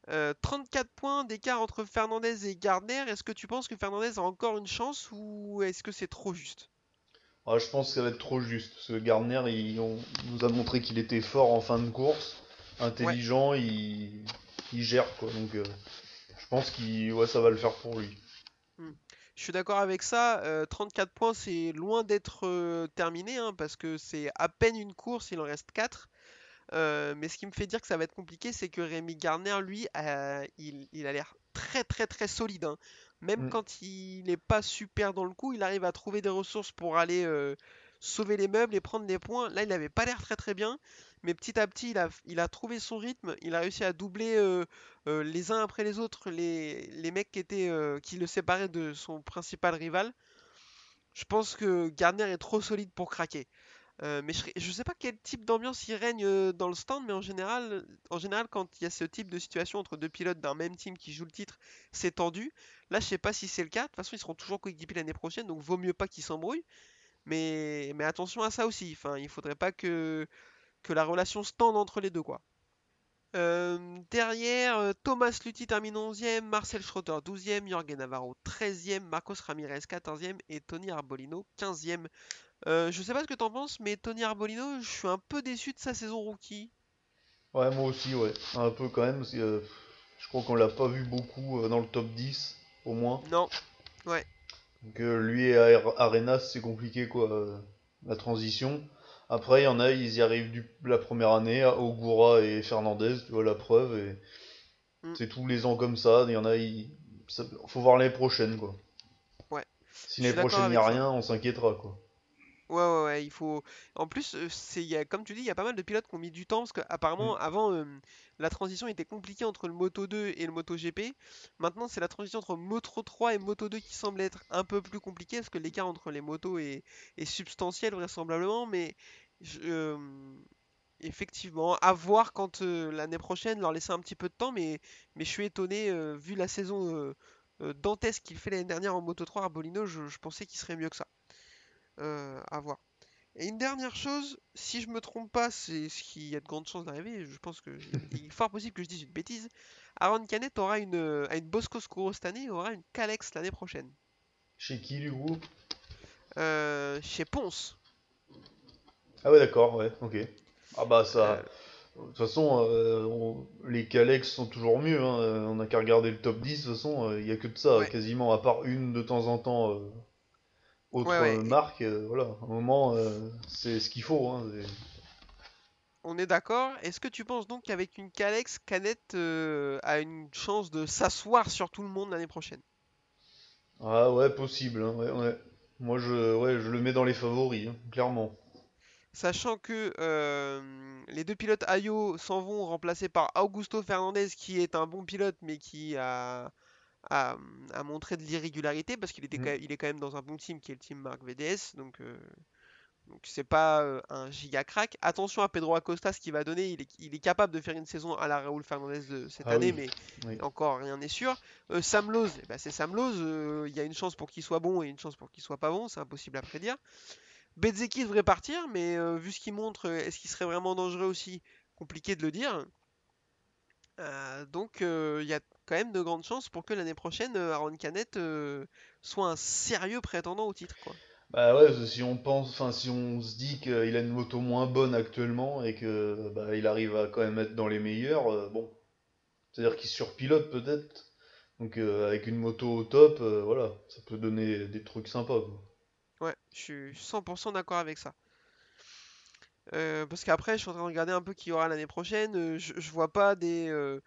Euh, 34 points d'écart entre Fernandez et Gardner. Est-ce que tu penses que Fernandez a encore une chance ou est-ce que c'est trop juste? Ah, je pense que ça va être trop juste. Parce que Gardner, il, on nous a montré qu'il était fort en fin de course, intelligent, il, il gère quoi. Donc, euh, je pense ouais, ça va le faire pour lui. Je suis d'accord avec ça. euh, 34 points, c'est loin d'être euh, terminé, hein, parce que c'est à peine une course, il en reste 4. Euh, mais ce qui me fait dire que ça va être compliqué, c'est que Rémi Garner, lui, euh, il, il a l'air très très très solide. hein. Même Mm. quand il n'est pas super dans le coup, il arrive à trouver des ressources pour aller euh, sauver les meubles et prendre des points. Là, il n'avait pas l'air très très bien, mais petit à petit, il a, il a trouvé son rythme. Il a réussi à doubler les uns après les autres les, les mecs qui, étaient, qui le séparaient de son principal rival. Je pense que Gardner est trop solide pour craquer. Euh, mais je, je sais pas quel type d'ambiance il règne euh, dans le stand, mais en général, en général, quand il y a ce type de situation entre deux pilotes d'un même team qui jouent le titre, c'est tendu. Là, je sais pas si c'est le cas. De toute façon, ils seront toujours coéquipiers l'année prochaine, donc vaut mieux pas qu'ils s'embrouillent. Mais, mais attention à ça aussi. Enfin, il faudrait pas que, que la relation se tende entre les deux, quoi. Euh, derrière, Thomas Luthi termine 11e, Marcel Schroeter 12e, Jorge Navarro 13e, Marcos Ramirez 14e et Tony Arbolino 15e. Euh, je sais pas ce que t'en penses, mais Tony Arbolino, je suis un peu déçu de sa saison rookie. Ouais, moi aussi, ouais. Un peu quand même, parce que euh, je crois qu'on l'a pas vu beaucoup euh, dans le top 10, au moins. Non, Donc euh, lui et Are- Arenas, c'est compliqué, quoi, la transition. Après, il y en a, ils y arrivent du, la première année, Ogura et Fernandez, tu vois, la preuve, et Mm. c'est tous les ans comme ça. Il y en a, il ça- faut voir l'année prochaine, quoi. Ouais. Si Je l'année suis d'accord prochaine il n'y a ça. rien, on s'inquiétera, quoi. Ouais, ouais, ouais, il faut. En plus, c'est, y a, comme tu dis, il y a pas mal de pilotes qui ont mis du temps parce qu'apparemment, avant, euh, la transition était compliquée entre le Moto 2 et le Moto GP. Maintenant, c'est la transition entre Moto 3 et Moto 2 qui semble être un peu plus compliquée parce que l'écart entre les motos est, est substantiel, vraisemblablement. Mais je- euh, effectivement, à voir quand euh, l'année prochaine, leur laisser un petit peu de temps. Mais, mais je suis étonné, vu la saison dantesque qu'il fait l'année dernière en Moto 3 à Bolino, je, je pensais qu'il serait mieux que ça. Euh, à voir. Et une dernière chose, si je me trompe pas, c'est ce qui a de grandes chances d'arriver, je pense que il est fort possible que je dise une bêtise. Aaron Canet aura une, euh, a une Bosco Scuro cette année et aura une Calex l'année prochaine. Chez qui, du coup? Euh, chez Ponce. Ah ouais, d'accord, ouais, ok. Ah bah ça... Euh, De toute façon, euh, on- les Calex sont toujours mieux, hein. euh, On a qu'à regarder le top 10, de toute façon, il n'y a que de ça, Ouais. quasiment, à part une de temps en temps, euh, autre Ouais, ouais. euh, marque, euh, voilà. À un moment, euh, c'est ce qu'il faut, hein. on est d'accord. Est-ce que tu penses donc qu'avec une Calex, Canet euh, a une chance de s'asseoir sur tout le monde l'année prochaine? Ah ouais, possible, hein, ouais, ouais. Moi, je, ouais, je le mets dans les favoris, hein, clairement. Sachant que les deux pilotes Ayo s'en vont remplacés par Augusto Fernandez, qui est un bon pilote, mais qui a, a, a montré de l'irrégularité, parce qu'il était Mm. quand même- il est quand même dans un bon team qui est le team Marc VDS, donc euh, donc c'est pas euh, un giga crack. Attention à Pedro Acosta, ce qu'il va donner, il est, il est capable de faire une saison à la Raúl Fernandez de cette Ah année, oui, mais oui. encore rien n'est sûr. Euh, Sam Lowe, eh ben, c'est Sam Lowe, euh, il y a une chance pour qu'il soit bon et une chance pour qu'il soit pas bon, c'est impossible à prédire. Bezzeki devrait partir, mais vu ce qu'il montre, est-ce qu'il serait vraiment dangereux aussi? Compliqué de le dire. Donc il y a quand même de grandes chances pour que l'année prochaine, euh, Aaron Canet euh, soit un sérieux prétendant au titre, quoi. Bah ouais, si on pense, enfin, si on se dit qu'il a une moto moins bonne actuellement et que bah, il arrive à quand même être dans les meilleurs, euh, bon, c'est-à-dire qu'il surpilote peut-être. Donc euh, avec une moto au top, voilà, ça peut donner des trucs sympas, quoi. Ouais, je suis 100% d'accord avec ça. Euh, parce qu'après, je suis en train de regarder un peu qui y aura l'année prochaine. euh, je, je vois pas des euh,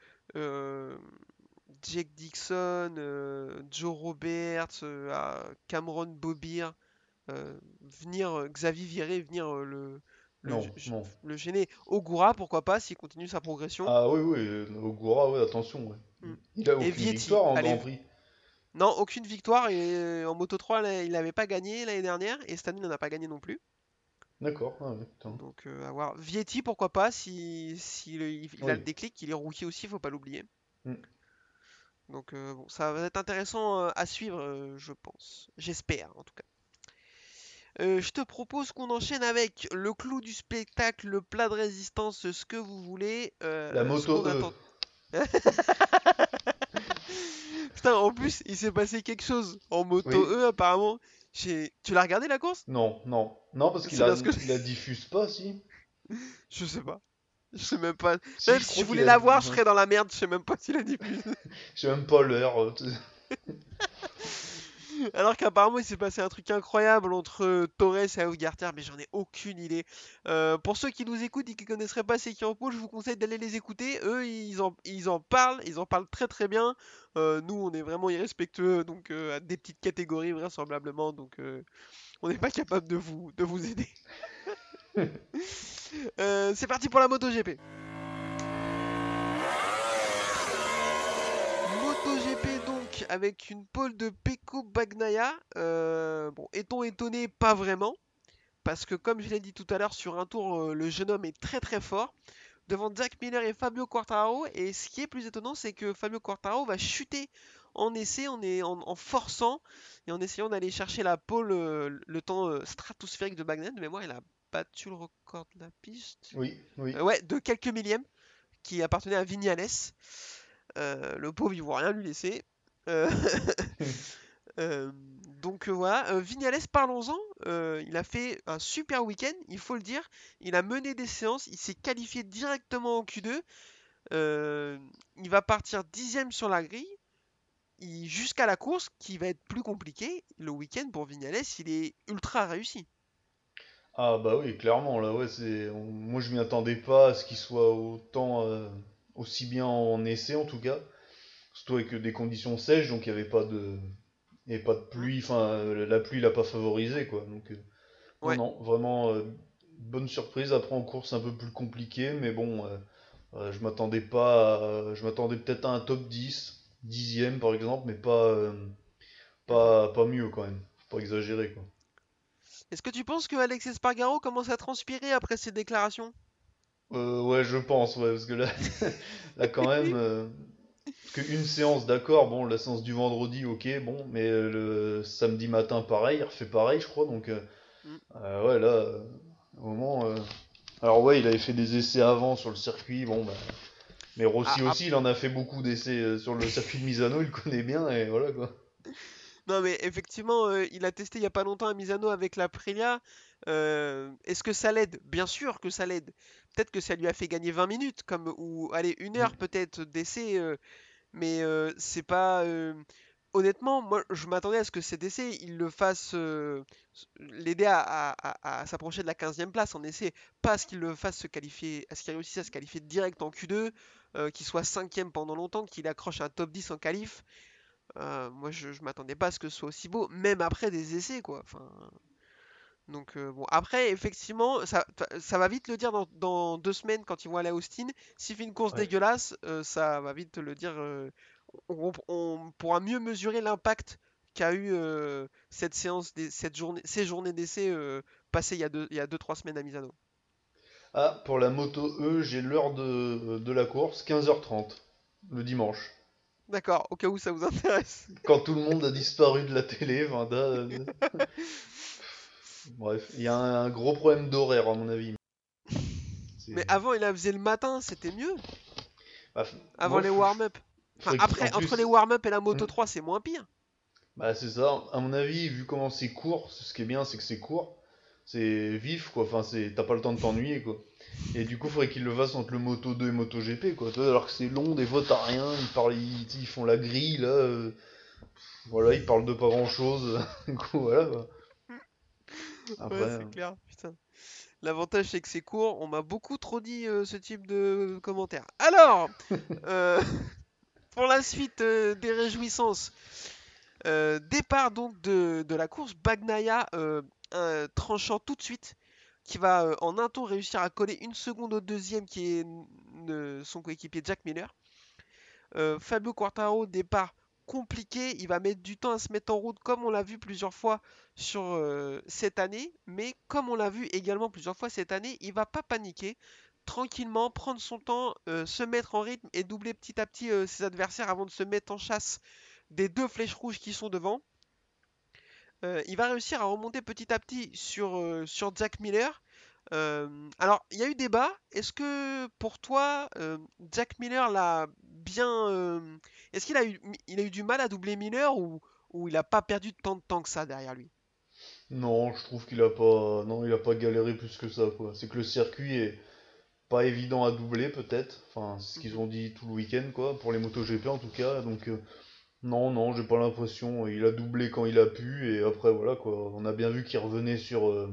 Jake Dixon, euh, Joe Roberts, euh, Cameron Bobir euh, venir, Xavier Viré venir le, le, Non, g- non. le gêner. Ogura, pourquoi pas, s'il continue sa progression. Ah oui, oui, Ogura, ouais, attention, ouais. Mm. Il a Et aucune Vietti, victoire en. Grand Prix. Non, aucune victoire. Et en Moto 3, là, il n'avait pas gagné l'année dernière. Et cette année, il n'en a pas gagné non plus. D'accord, ah ouais. Donc, euh, à voir. Vietti, pourquoi pas, si, si le- il, il a le Oui. déclic, il est rookie aussi, faut pas l'oublier. Mm. Donc, euh, bon, ça va être intéressant euh, à suivre, euh, je pense. J'espère, en tout cas. Euh, je te propose qu'on enchaîne avec le clou du spectacle, le plat de résistance, ce que vous voulez. euh, La moto E. Putain, en plus, il s'est passé quelque chose en moto Oui. E, apparemment. Tu l'as regardé la course? Non, non, non, parce qu'il C'est a, parce que- la diffuse pas, si. Je sais pas. Je sais même pas. Si, Même je si je voulais la voir, je serais dans la merde, je sais même pas s'il a diffusé. J'ai même pas l'heure. euh, sais. Alors qu'apparemment il s'est passé un truc incroyable entre euh, Torres et Augarter, mais j'en ai aucune idée. Euh, pour ceux qui nous écoutent et qui connaisseraient pas ces pôle, je vous conseille d'aller les écouter. Eux, ils en, ils en parlent, ils en parlent très très bien. Euh, nous, on est vraiment irrespectueux, donc euh, à des petites catégories vraisemblablement, donc on n'est pas capable de vous, de vous aider. Euh, c'est parti pour la MotoGP. MotoGP donc avec une pole de Pecco Bagnaia. Euh, bon, est-on étonné? Pas vraiment. parce que comme je l'ai dit tout à l'heure, sur un tour, euh, le jeune homme est très très fort. Devant Jack Miller et Fabio Quartararo. Et ce qui est plus étonnant, c'est que Fabio Quartararo va chuter en essai, en, forçant et en essayant d'aller chercher la pole, le temps stratosphérique de Bagnaia. Mais moi, il a battu le record de la piste? Oui, oui. ouais, de quelques millièmes, qui appartenait à Vignales. le pauvre, il ne voit rien lui laisser. Euh, donc euh, voilà, euh, Vignales, parlons-en. il a fait un super week-end, il faut le dire. Il a mené des séances, il s'est qualifié directement en Q2. il va partir dixième sur la grille jusqu'à la course qui va être plus compliquée. Le week-end pour Vignales, il est ultra réussi. Ah bah oui, clairement là, ouais, c'est. Moi je m'y attendais pas à ce qu'il soit autant aussi bien en essai en tout cas, surtout avec des conditions sèches, donc il n'y avait pas de et pas de pluie, enfin la pluie l'a pas favorisé quoi. Donc euh, non, vraiment euh, bonne surprise. Après en course un peu plus compliqué, mais bon, euh, je m'attendais pas, je m'attendais peut-être à un top 10, dixième par exemple, mais pas, pas, pas mieux quand même. Faut pas exagérer quoi. Est-ce que tu penses que Alex Espargaro commence à transpirer après ses déclarations? Ouais, je pense, ouais, parce que là, là quand même, qu'une séance, d'accord, bon, la séance du vendredi, ok, bon, mais euh, le samedi matin, pareil, il refait pareil, je crois, donc, euh, mm. euh, ouais, là, au moment. Alors, ouais, il avait fait des essais avant sur le circuit, bon, bah. Mais Rossi ah, ah. aussi, il en a fait beaucoup d'essais sur le circuit de Misano, il connaît bien, et voilà, quoi. Non, mais effectivement, il a testé il y a pas longtemps à Misano avec la Prilia. Est-ce que ça l'aide? Bien sûr que ça l'aide. Peut-être que ça lui a fait gagner 20 minutes, comme, ou allez, une heure mm. peut-être d'essai mais c'est pas. Honnêtement, moi je m'attendais à ce que cet essai il le fasse l'aider à, s'approcher de la 15e place en essai, pas à ce qu'il le fasse se qualifier, à ce qu'il réussisse à se qualifier direct en Q2, qu'il soit 5 pendant longtemps, qu'il accroche un top 10 en qualif. Moi je, je m'attendais pas à ce que ce soit aussi beau, même après des essais quoi. Enfin, donc bon, après effectivement, ça, ça, va vite le dire dans, deux semaines quand ils vont aller à Austin. S'il fait une course dégueulasse, ça va vite le dire. On, pourra mieux mesurer l'impact qu'a eu cette séance, cette journée, ces journées d'essai passées il y a 2-3 deux, trois semaines à Misano. Ah, pour la moto E, j'ai l'heure de, de, la course, 15h30, le dimanche. D'accord, au cas où ça vous intéresse. Quand tout le monde a disparu de la télé, Vanda. Bref, il y a un, gros problème d'horaire à mon avis. Mais avant, il la faisait le matin, c'était mieux. Bah, avant les warm-up. après, entre les warm-up et la Moto 3, hmm. c'est moins pire. Bah, c'est ça. À mon avis, vu comment c'est court, ce qui est bien, c'est que c'est court. C'est vif, quoi. Enfin, c'est... t'as pas le temps de t'ennuyer, quoi. Et du coup, il faudrait qu'ils le fassent entre le Moto 2 et Moto GP, quoi. Alors que c'est long, des fois, t'as rien. Ils, parlent, ils, font la grille, là. Euh, voilà, ils parlent de pas grand chose. du coup, voilà, quoi ouais, c'est euh, clair, putain. L'avantage c'est que c'est court, on m'a beaucoup trop dit euh, ce type de commentaires. Alors, euh, pour la suite des réjouissances, départ donc de, la course, Bagnaia tranchant tout de suite, qui va en un tour réussir à coller une seconde au deuxième qui est son coéquipier Jack Miller. Fabio Quartaro départ compliqué, il va mettre du temps à se mettre en route comme on l'a vu plusieurs fois euh, cette année, mais comme on l'a vu également plusieurs fois cette année, il va pas paniquer, tranquillement prendre son temps, euh, se mettre en rythme et doubler petit à petit euh, ses adversaires avant de se mettre en chasse des deux flèches rouges qui sont devant. Il va réussir à remonter petit à petit sur, sur Jack Miller. alors, il y a eu débat. Est-ce que pour toi, Jack Miller l'a bien. Est-ce qu'il a, eu, il a eu du mal à doubler Miller ou, ou il n'a pas perdu tant de temps que ça derrière lui? Non, je trouve qu'il a pas. Non, il a pas galéré plus que ça, quoi. C'est que le circuit est pas évident à doubler, peut-être. Enfin, c'est ce qu'ils ont dit tout le week-end, quoi, pour les MotoGP en tout cas. Donc, euh, non, non, j'ai pas l'impression. Il a doublé quand il a pu, et après, voilà, quoi. On a bien vu qu'il revenait sur. Euh,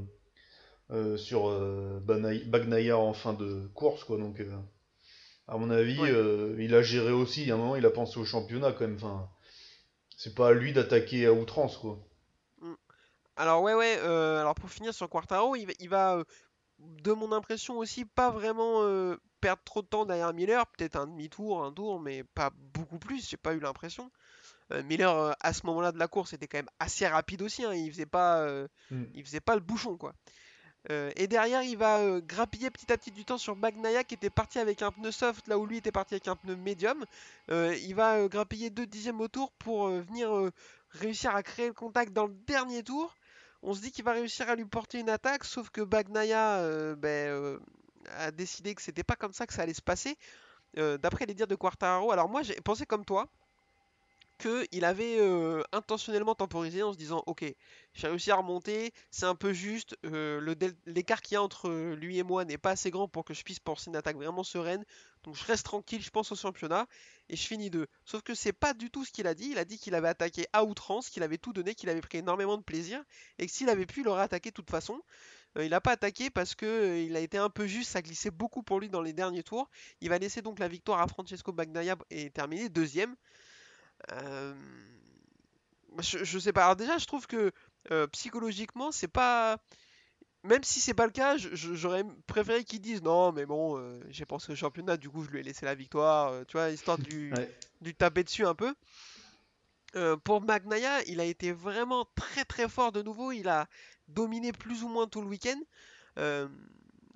euh, sur Bagnaia en fin de course, quoi. Donc, à mon avis, euh, il a géré aussi. À un moment, il a pensé au championnat quand même. Enfin, c'est pas à lui d'attaquer à outrance, quoi. Mm. Alors ouais, ouais. Euh, alors pour finir sur Quartaro, il va, euh, de mon impression aussi, pas vraiment perdre trop de temps derrière Miller. Peut-être un demi-tour, un tour, mais pas beaucoup plus. J'ai pas eu l'impression. Miller à ce moment-là de la course était quand même assez rapide aussi. Hein. Il faisait pas, mm. il faisait pas le bouchon, quoi. Euh, et derrière, il va euh, grappiller petit à petit du temps sur Bagnaia qui était parti avec un pneu soft là où lui était parti avec un pneu médium. Euh, il va grappiller deux dixièmes au tour pour venir réussir à créer le contact dans le dernier tour. On se dit qu'il va réussir à lui porter une attaque, sauf que Bagnaia ben, a décidé que c'était pas comme ça que ça allait se passer. D'après les dires de Quartararo, alors moi j'ai pensé comme toi, qu'il avait euh, intentionnellement temporisé en se disant ok j'ai réussi à remonter c'est un peu juste euh, l'écart qu'il y a entre lui et moi n'est pas assez grand pour que je puisse penser une attaque vraiment sereine donc je reste tranquille je pense au championnat et je finis deux sauf que c'est pas du tout ce qu'il a dit il a dit qu'il avait attaqué à outrance qu'il avait tout donné qu'il avait pris énormément de plaisir et que s'il avait pu il aurait attaqué de toute façon euh, il n'a pas attaqué parce que il a été un peu juste, ça glissait beaucoup pour lui dans les derniers tours. Il va laisser donc la victoire à Francesco Bagnaia et terminer deuxième. Euh, je, sais pas. Alors déjà, je trouve que euh, psychologiquement, c'est pas. Même si c'est pas le cas, j'aurais préféré qu'ils disent non, mais bon, euh, j'ai pensé au championnat, du coup je lui ai laissé la victoire, tu vois, histoire de lui, taper dessus un peu. pour Magnaya, il a été vraiment très très fort de nouveau. Il a dominé plus ou moins tout le week-end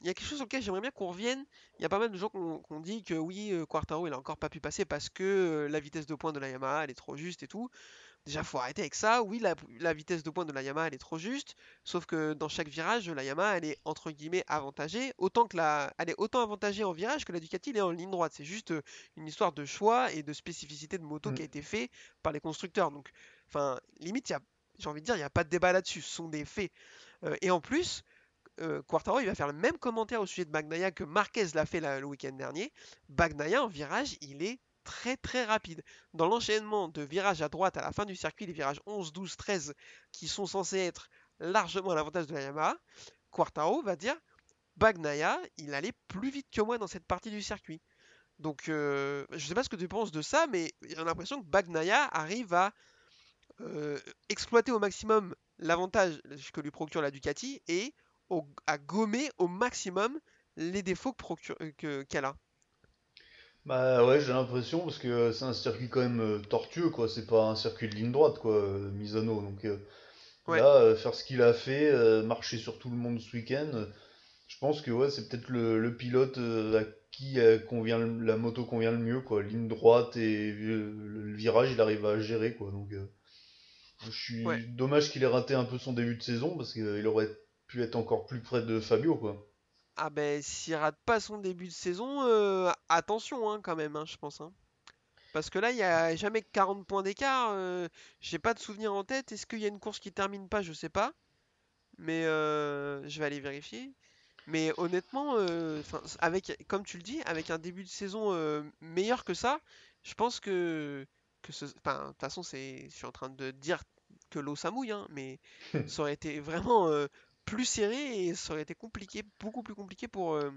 il y a quelque chose lequel j'aimerais bien qu'on revienne. Il y a pas mal de gens qui ont dit que oui, euh, Quartaro il a encore pas pu passer parce que euh, la vitesse de pointe de la Yamaha elle est trop juste et tout. Déjà, faut arrêter avec ça. Oui, la, vitesse de pointe de la Yamaha elle est trop juste. Sauf que dans chaque virage, la Yamaha elle est entre guillemets avantagée. Autant que la, elle est autant avantagée en virage que la Ducati elle est en ligne droite. C'est juste euh, une histoire de choix et de spécificité de moto qui a mm. été fait par les constructeurs. Donc, enfin, limite, j'ai envie de dire, il n'y a pas de débat là-dessus. Ce sont des faits. et en plus, euh, Quartaro il va faire le même commentaire au sujet de Bagnaia que Marquez l'a fait le week-end dernier. Bagnaia en virage, il est très très rapide. Dans l'enchaînement de virages à droite à la fin du circuit, les virages 11, 12, 13 qui sont censés être largement à l'avantage de la Yamaha, Quartaro va dire Bagnaia, il allait plus vite que moi dans cette partie du circuit. Donc euh, je sais pas ce que tu penses de ça, mais j'ai l'impression que Bagnaia arrive à euh, exploiter au maximum l'avantage que lui procure la Ducati et à gommer au maximum les défauts euh, qu'elle a. Bah ouais, j'ai l'impression parce que c'est un circuit quand même euh, tortueux quoi, c'est pas un circuit de ligne droite quoi, euh, Misano. Donc là, faire ce qu'il a fait, marcher sur tout le monde ce week-end, je pense que ouais, c'est peut-être le, pilote à qui convient la moto convient le mieux quoi, ligne droite et le, virage, il arrive à gérer quoi. Donc je suis dommage qu'il ait raté un peu son début de saison parce qu'il aurait être encore plus près de Fabio, quoi. Ah ben, s'il rate pas son début de saison, euh, attention hein, quand même, hein, je pense. Hein. Parce que là, il n'y a jamais 40 points d'écart. Euh, j'ai pas de souvenir en tête. Est-ce qu'il y a une course qui termine pas? Je sais pas. Mais euh, je vais aller vérifier. Mais honnêtement, avec, comme tu le dis, avec un début de saison meilleur que ça, je pense que, que ce, enfin, de toute façon, c'est, je suis en train de dire que l'eau ça mouille, hein, mais ça aurait été vraiment plus serré et ça aurait été compliqué, beaucoup plus compliqué pour, euh,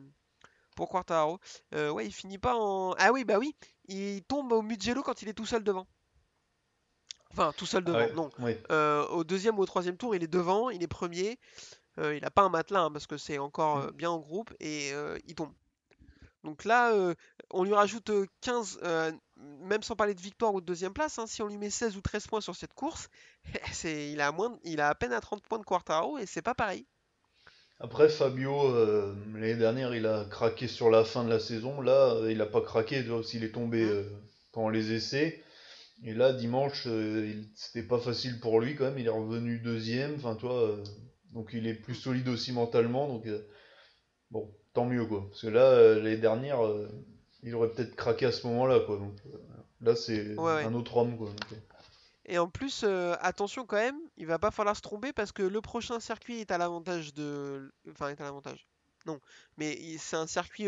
pour Quartaro. Euh, ouais, il finit pas en. Ah oui, bah oui, il tombe au Mugello quand il est tout seul devant. Enfin, tout seul devant, non. Euh, au deuxième ou au troisième tour, il est devant, il est premier. il n'a pas un matelas hein, parce que c'est encore mm. bien en groupe et il tombe. Donc là, on lui rajoute 15, même sans parler de victoire ou de deuxième place, hein, si on lui met 16 ou 13 points sur cette course, c'est, il, a moins, il a à peine à 30 points de Quartaro et c'est pas pareil. Après, Fabio, euh, l'année dernière, il a craqué sur la fin de la saison. Là, il n'a pas craqué, s'il est tombé mmh. pendant les essais. Et là, dimanche, c'était pas facile pour lui quand même. Il est revenu deuxième. Enfin, toi, donc il est plus mmh. solide aussi mentalement. Donc, bon, tant mieux quoi. Parce que là, l'année dernière, il aurait peut-être craqué à ce moment-là, quoi. Donc euh, là, c'est un autre homme, quoi. Euh. Et en plus, euh, attention quand même, il va pas falloir se tromper parce que le prochain circuit est à l'avantage de. Enfin, est à l'avantage. Non, mais c'est un circuit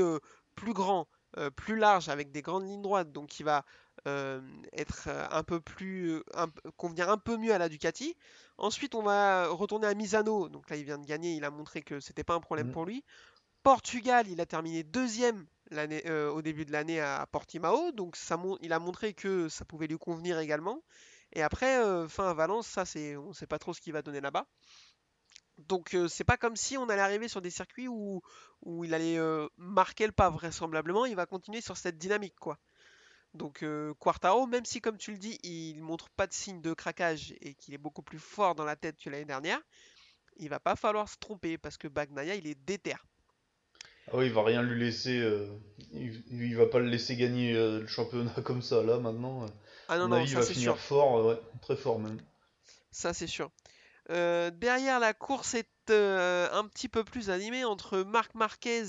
plus grand, plus large, avec des grandes lignes droites, donc il va être un peu plus. convenir un peu mieux à la Ducati. Ensuite, on va retourner à Misano, donc là il vient de gagner, il a montré que c'était pas un problème mmh. pour lui. Portugal, il a terminé deuxième euh, au début de l'année à Portimao, donc il a montré que ça pouvait lui convenir également. Et après, euh, fin à Valence, ça c'est, on ne sait pas trop ce qu'il va donner là-bas. Donc euh, c'est pas comme si on allait arriver sur des circuits où, il allait marquer le pas vraisemblablement, il va continuer sur cette dynamique quoi. Donc Quartaro, même si comme tu le dis, il montre pas de signe de craquage et qu'il est beaucoup plus fort dans la tête que l'année dernière, il va pas falloir se tromper parce que Bagnaia, il est déter. Ah oui, il va rien lui laisser. euh, il, il va pas le laisser gagner euh, le championnat comme ça là maintenant. Ah non, non, avis, il ça va c'est finir sûr. fort, euh, ouais, très fort même. Ça c'est sûr. Derrière la course est un petit peu plus animée entre Marc Marquez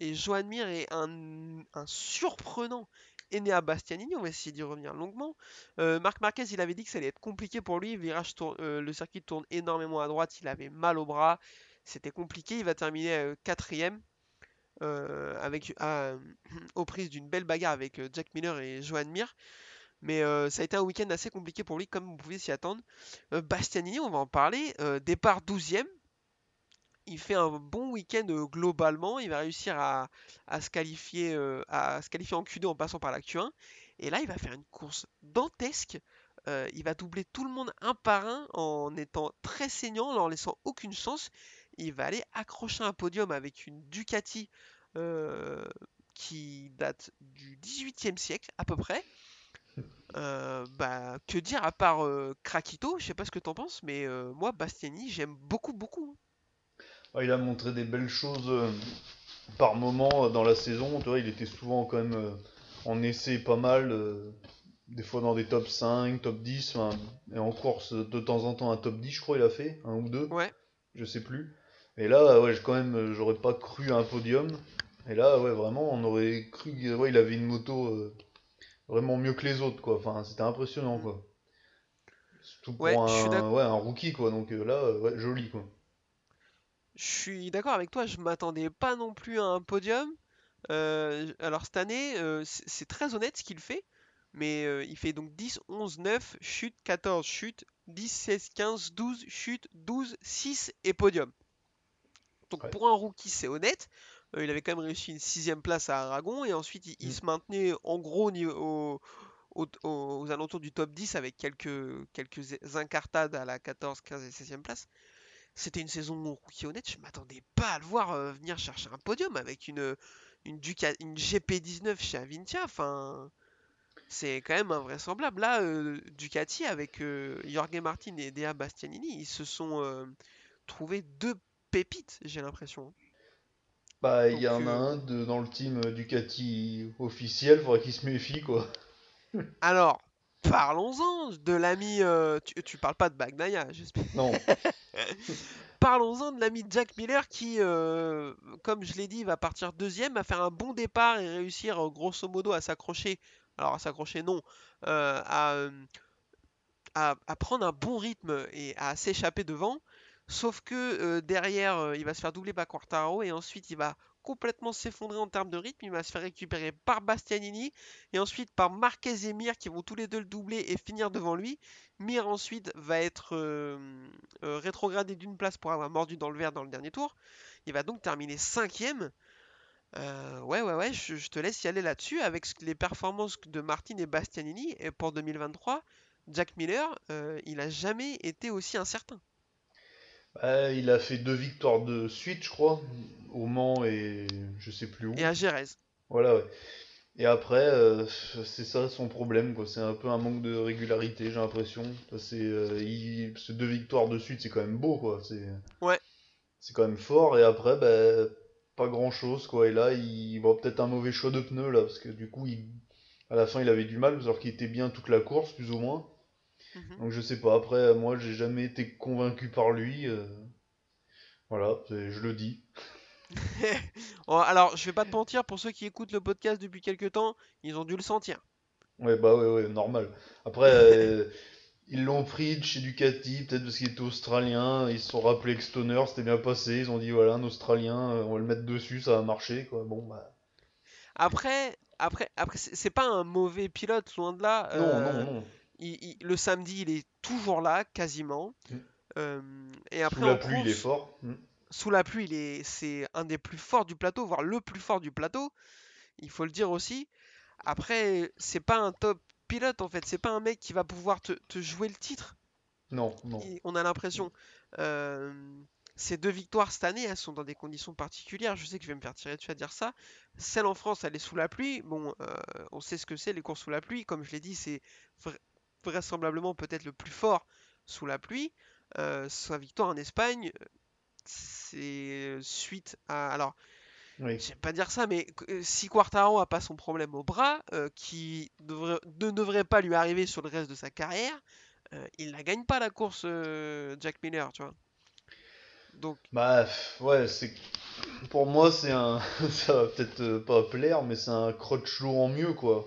et Joan Mir et un, un surprenant Enea Bastianini. On va essayer d'y revenir longuement. Euh, Marc Marquez, il avait dit que ça allait être compliqué pour lui. Virage tourne- euh, le circuit tourne énormément à droite. Il avait mal au bras. C'était compliqué. Il va terminer quatrième euh, avec, à- aux prises d'une belle bagarre avec euh, Jack Miller et Joan Mir. Mais euh, ça a été un week-end assez compliqué pour lui, comme vous pouvez s'y attendre. Euh, Bastianini, on va en parler. euh, départ 12e. Il fait un bon week-end euh, globalement. Il va réussir à, se qualifier, euh, à se qualifier en Q2 en passant par la Q1. Et là, il va faire une course dantesque. Euh, il va doubler tout le monde un par un en étant très saignant, en leur laissant aucune chance. Il va aller accrocher un podium avec une Ducati euh, qui date du 18e siècle à peu près. Euh, bah, que dire à part euh, Krakito, je sais pas ce que t'en penses, mais euh, moi Bastiani j'aime beaucoup beaucoup. Ouais, il a montré des belles choses par moment dans la saison. Tu vois, il était souvent quand même en essai pas mal, des fois dans des top 5, top 10, enfin, et en course de temps en temps un top 10, je crois, il a fait, un ou deux, Ouais, je sais plus. Et là, ouais, quand même, euh, j'aurais pas cru à un podium. Et là, ouais, vraiment, on aurait cru qu'il ouais, il avait une moto euh, vraiment mieux que les autres, quoi. Enfin, c'était impressionnant, quoi. Surtout pour Ouais, suis un, ouais, un rookie, quoi. Donc euh, là, euh, ouais, joli, quoi. je suis d'accord avec toi, je m'attendais pas non plus à un podium. Euh, alors cette année, euh, c'est c'est très honnête ce qu'il fait, mais euh, il fait donc 10, 11, 9, chute, 14, chute, 10, 16, 15, 12, chute, 12, 6 et podium. Donc Ouais. pour un rookie, c'est honnête. Euh, il avait quand même réussi une sixième place à Aragon et ensuite il, il Mm. se maintenait en gros au niveau- au- au- au- aux alentours du top 10 avec quelques, quelques incartades à la 14, 15 et 16e place. C'était une saison rookie honnête. Je m'attendais pas à le voir euh, venir chercher un podium avec une, une, Duca- une GP19 chez Avintia. Enfin, c'est quand même invraisemblable. Là, euh, Ducati avec Jorge Martin et Dea Bastianini, ils se sont trouvés deux pépites, j'ai l'impression. Bah, il y en a euh, un de, dans le team Ducati officiel, faudrait qu'il se méfie, quoi. Alors, parlons-en de l'ami. euh, tu, tu parles pas de Bagnaia, j'espère. Non, Parlons-en de l'ami Jack Miller qui, euh, comme je l'ai dit, va partir deuxième, va faire un bon départ et réussir grosso modo à s'accrocher. Alors à s'accrocher non, euh, à, à, à prendre un bon rythme et à s'échapper devant. Sauf que euh, derrière, euh, il va se faire doubler par Quartaro et ensuite il va complètement s'effondrer en termes de rythme. Il va se faire récupérer par Bastianini et ensuite par Marquez et Mir qui vont tous les deux le doubler et finir devant lui. Mir ensuite va être euh, rétrogradé d'une place pour avoir mordu dans le verre dans le dernier tour. Il va donc terminer cinquième. Ouais, ouais, ouais, je, te laisse y aller là-dessus avec les performances de Martin et Bastianini. Et pour 2023, Jack Miller, il a jamais été aussi incertain. Bah, il a fait deux victoires de suite, je crois, au Mans et je sais plus où. Et à Jerez. Voilà, ouais. Et après, euh, c'est ça son problème, quoi. C'est un peu un manque de régularité, j'ai l'impression. C'est, euh, il- deux victoires de suite, c'est quand même beau, quoi. C'est, Ouais. c'est quand même fort. Et après, bah, pas grand-chose, quoi. Et là, il va peut-être un mauvais choix de pneus, là, parce que du coup, il... à la fin, il avait du mal, alors qu'il était bien toute la course, plus ou moins. Mhm. Donc je sais pas. Après, moi, j'ai jamais été convaincu par lui. euh, Voilà, c'est- je le dis. Oh, Alors, je vais pas te mentir, pour ceux qui écoutent le podcast depuis quelques temps, ils ont dû le sentir. Ouais, bah ouais, ouais, normal. Après, euh, ils l'ont pris de chez Ducati, peut-être parce qu'il était australien, ils se sont rappelés que Stoner c'était bien passé, ils ont dit voilà, un australien, euh, on va le mettre dessus, ça va marcher, quoi. Bon, bah. Après, après, après, c'est pas un mauvais pilote, loin de là. Non, Euh, non, non. Il- il- le samedi, il est toujours là, quasiment. Mm. Euh, et après, Sous la en pluie, il est fort. Mm. sous la pluie, il est, c'est un des plus forts du plateau, voire le plus fort du plateau. Il faut le dire aussi. Après, c'est pas un top pilote en fait. C'est pas un mec qui va pouvoir te, te jouer le titre. Non, non. Et on a l'impression. Euh, ces deux victoires cette année, elles sont dans des conditions particulières. Je sais que je vais me faire tirer dessus à dire ça. Celle en France, elle est sous la pluie. Bon, euh, on sait ce que c'est les courses sous la pluie. Comme je l'ai dit, c'est vra- vraisemblablement peut-être le plus fort sous la pluie. euh, sa victoire en Espagne, c'est suite à. Alors, Oui. j'aime pas dire ça, mais euh, si Quartaro a pas son problème au bras, euh, qui ne devrait pas lui arriver sur le reste de sa carrière, euh, il la gagne pas la course Jack Miller, tu vois. Donc, Bah, ouais, c'est. Pour moi, c'est un. Ça va peut-être pas plaire, mais c'est un Crutchlow en mieux, quoi.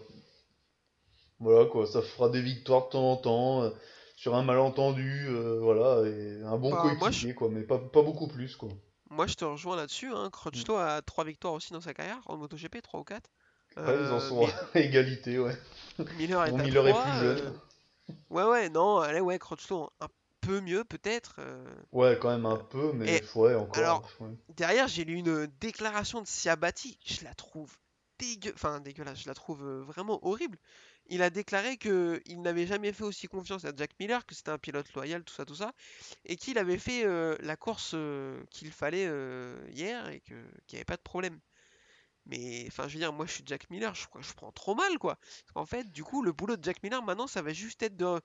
Voilà, quoi. Ça fera des victoires de temps en temps, euh, sur un malentendu, euh, voilà, et un bon Bah, coéquipier, quoi, mais pas, pas beaucoup plus, quoi. moi je te rejoins là-dessus. Hein. Crutchlow a trois victoires aussi dans sa carrière en MotoGP, 3 ou 4. Ouais, ils en sont Mi- à égalité, ouais. Miller est Bon, à Miller est 3, plus jeune. euh, Ouais, ouais, non, allez, ouais, Crutchlow un peu mieux peut-être. euh. Ouais, quand même un peu, mais Et ouais, encore. alors, ouais. Derrière, j'ai lu une déclaration de Siabati, je la trouve dégueu... enfin, dégueulasse, je la trouve euh, vraiment horrible. Il a déclaré que il n'avait jamais fait aussi confiance à Jack Miller, que c'était un pilote loyal, tout ça, tout ça, et qu'il avait fait euh, la course euh, qu'il fallait euh, hier et qu'il n'y avait pas de problème. Mais enfin, je veux dire, moi je suis Jack Miller, je, prends trop mal quoi. Parce qu'en fait, du coup, le boulot de Jack Miller maintenant, ça va juste être de,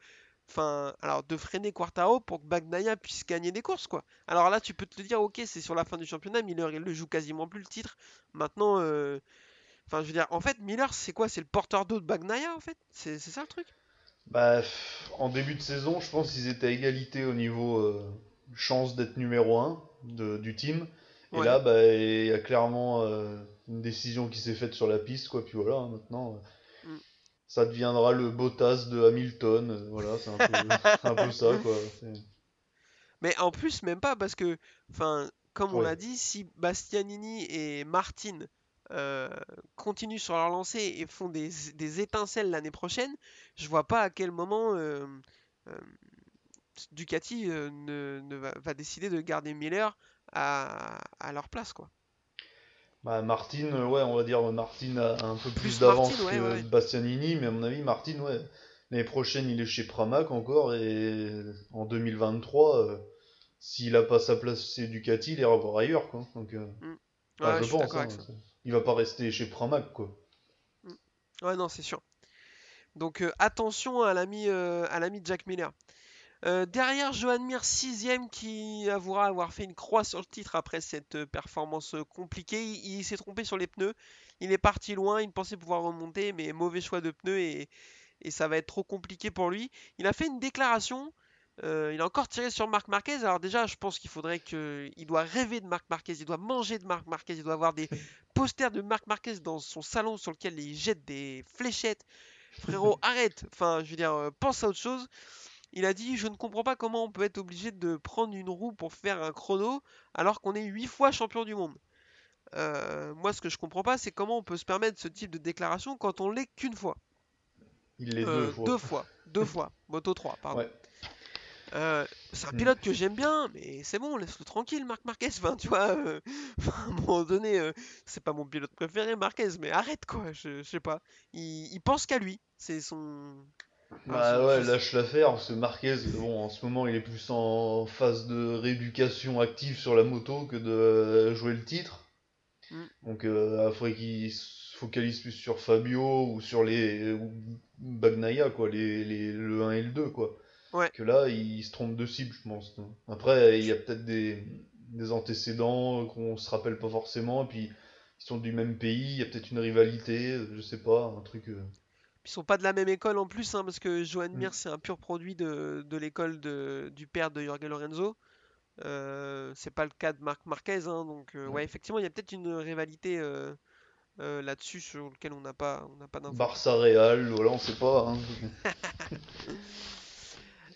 enfin, alors de freiner Quartaro pour que Bagnaia puisse gagner des courses quoi. Alors là, tu peux te dire, ok, c'est sur la fin du championnat, Miller il le joue quasiment plus le titre. Maintenant, enfin, je veux dire, en fait, Miller c'est quoi? C'est le porteur d'eau de Bagnaia en fait? C'est ça le truc? Bah, en début de saison, je pense qu'ils étaient à égalité au niveau euh, chance d'être numéro 1 du team. Et Ouais. là, bah, il y a clairement euh, une décision qui s'est faite sur la piste, quoi. Puis voilà, hein, maintenant, euh, Mm. ça deviendra le Bottas de Hamilton. voilà, c'est un peu, c'est un peu ça, quoi. Mais en plus, même pas, parce que, enfin, comme on l'a dit, si Bastianini et Martin euh, continuent sur leur lancée et font des, des étincelles l'année prochaine, je vois pas à quel moment euh, euh, Ducati ne, ne va, va décider de garder Miller à, à leur place, quoi. Bah, Martin, ouais, on va dire Martin a un peu plus Plus d'avance ouais, que ouais. Bastianini, mais à mon avis, Martin, ouais, l'année prochaine, il est chez Pramac encore, et en 2023, euh, s'il a pas sa place chez Ducati, il ira voir ailleurs, quoi. Donc, euh, Ouais, je pense, hein, il va pas rester chez Pramac, quoi. Ouais, non, c'est sûr. Donc euh, attention à l'ami euh, Jack Miller. Euh, derrière, Johan Mir, sixième, qui avouera avoir fait une croix sur le titre après cette performance compliquée. Il, s'est trompé sur les pneus. Il est parti loin, il pensait pouvoir remonter, mais mauvais choix de pneus et ça va être trop compliqué pour lui. Il a fait une déclaration. Euh, il a encore tiré sur Marc Marquez. Alors déjà, je pense qu'il faudrait que, il doit rêver de Marc Marquez, il doit manger de Marc Marquez, il doit avoir des posters de Marc Marquez dans son salon sur lequel il jette des fléchettes. Frérot, arrête. Enfin, je veux dire, euh, pense à autre chose. Il a dit, je ne comprends pas comment on peut être obligé de prendre une roue pour faire un chrono alors qu'on est 8 fois champion du monde. Euh, moi, ce que je comprends pas, c'est comment on peut se permettre ce type de déclaration quand on l'est qu'une fois. Il l'est Euh, deux fois. Deux fois. Deux fois. Moto 3, pardon. Ouais. Euh, c'est un Mm. pilote que j'aime bien, mais c'est bon, laisse-le tranquille, Marc Marquez. Enfin, tu vois, euh, à un moment donné, euh, c'est pas mon pilote préféré, Marquez, mais arrête quoi, je, je sais pas. Il, il pense qu'à lui, c'est son. Bah ouais, je- lâche l'affaire, parce que Marquez, bon, en ce moment, il est plus en phase de rééducation active sur la moto que de euh, jouer le titre. Mm. Donc, euh, il faudrait qu'il se focalise plus sur Fabio ou sur les ou Bagnaia, quoi, les, les- le 1 et le 2, quoi. Ouais. Que là, il se trompe de cible, je pense. Après, il y a peut-être des, des antécédents qu'on se rappelle pas forcément, et puis ils sont du même pays, il y a peut-être une rivalité, je sais pas, un truc. euh, Ils sont pas de la même école en plus, hein, parce que Johan Mm. Mir, c'est un pur produit de, de l'école de- du père de Jorge Lorenzo. Euh, c'est pas le cas de Marc Marquez, hein, donc euh, Ouais. ouais, effectivement, il y a peut-être une rivalité euh, là-dessus sur lequel on n'a pas, on n'a pas d'infos. Barça Real, voilà, on sait pas. hein.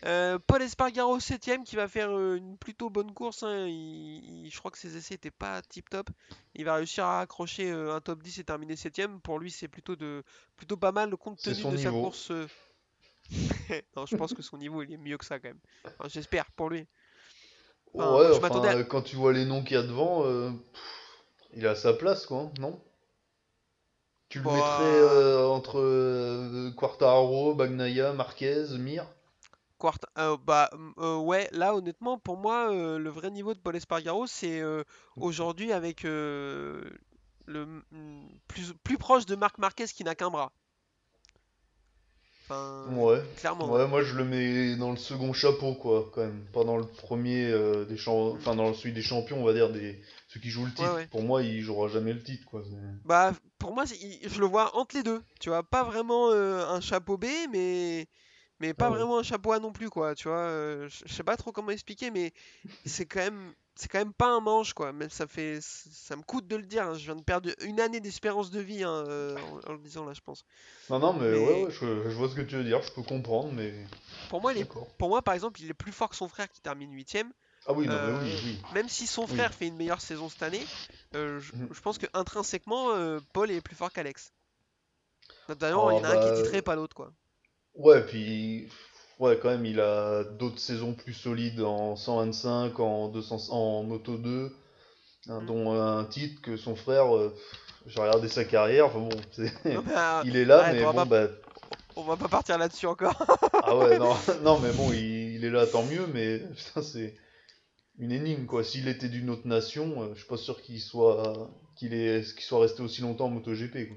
Euh, Paul Espargaro 7ème qui va faire euh, une plutôt bonne course. hein. Il- il- je crois que ses essais n'étaient pas tip top. Il va réussir à accrocher euh, un top 10 et terminer 7ème. Pour lui, c'est plutôt, de, plutôt pas mal compte tenu de sa niveau. course. euh. non, je pense que son niveau il est mieux que ça quand même. Enfin, J'espère pour lui. Enfin, ouais, moi, je enfin, m'attendais à- quand tu vois les noms qu'il y a devant, euh, pff, il a sa place, quoi, non? Tu le Bah. mettrais euh, entre euh, Quartararo, Bagnaia, Marquez, Mir? Quart- euh, bah euh, ouais, là honnêtement, pour moi, euh, le vrai niveau de Paul Espargaro, c'est euh, aujourd'hui avec le plus, plus proche de Marc Marquez qui n'a qu'un bras. Enfin, Ouais. clairement. Ouais, moi je le mets dans le second chapeau, quoi, quand même. Pas dans le premier des champs... Enfin, dans celui des champions, on va dire, des ceux qui jouent le titre. Ouais. Pour moi, il jouera jamais le titre, quoi. Bah, pour moi, je le vois entre les deux. Tu vois, pas vraiment un chapeau B, mais mais pas Ah ouais. vraiment un chapeau A non plus, quoi. Tu vois, euh, je sais pas trop comment expliquer, mais c'est quand même c'est quand même pas un manche, quoi. Même ça fait ça me coûte de le dire. hein. Je viens de perdre une année d'espérance de vie hein, euh, en, en le disant là, je pense. Non, non, mais, Mais- ouais, ouais, je, je vois ce que tu veux dire, je peux comprendre, mais. Pour moi, il est, D'accord. pour moi, par exemple, il est plus fort que son frère qui termine huitième. Ah oui, non, Euh, mais oui, oui. Même si son Oui. frère fait une meilleure saison cette année, euh, je, Mhm. je pense que intrinsèquement, Paul est plus fort qu'Alex. Notamment, Ah, il y en a un qui est bah, titré, pas l'autre, quoi. Ouais, puis. Ouais, quand même, il a d'autres saisons plus solides en 125, en, 200, en Moto 2, hein, Mm. dont un titre que son frère. euh, J'ai regardé sa carrière, enfin bon, euh, il est là, mais bon, pas- bah. on va pas partir là-dessus encore. Ah ouais, non, non mais bon, il, il est là, tant mieux, mais putain, c'est une énigme, quoi. S'il était d'une autre nation, euh, je suis pas sûr qu'il soit, qu'il est, qu'il soit resté aussi longtemps en MotoGP, quoi.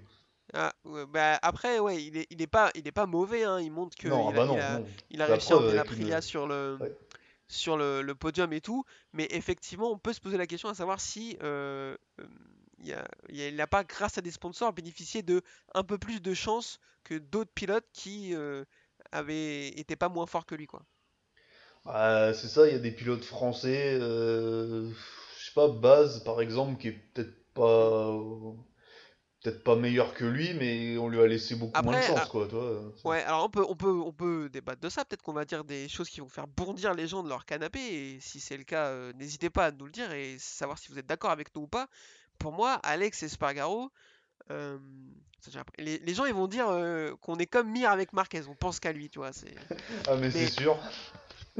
Ah, ouais, bah, après, ouais, il est, il est pas, il est pas mauvais. Hein. Il montre que non, il ah a, bah a- il a réussi à la avec une- Aprilia sur le, Ouais. sur le, le podium et tout. Mais effectivement, on peut se poser la question à savoir si euh, euh, il n'a pas, grâce à des sponsors, bénéficié de un peu plus de chance que d'autres pilotes qui euh, avaient été pas moins forts que lui, quoi. Ah, c'est ça, il y a des pilotes français, euh, je sais pas, Baz par exemple, qui est peut-être pas, peut-être pas meilleur que lui, mais on lui a laissé beaucoup moins de chance, ah, quoi, toi. Ouais, alors on peut, on peut, on peut débattre de ça. Peut-être qu'on va dire des choses qui vont faire bondir les gens de leur canapé. Et si c'est le cas, euh, n'hésitez pas à nous le dire et savoir si vous êtes d'accord avec nous ou pas. Pour moi, Alex euh, ça, j'ai appris- les, les gens ils vont dire euh, qu'on est comme Mir avec Marquez. On pense qu'à lui, tu vois. C'est... Ah, mais c'est mais- sûr.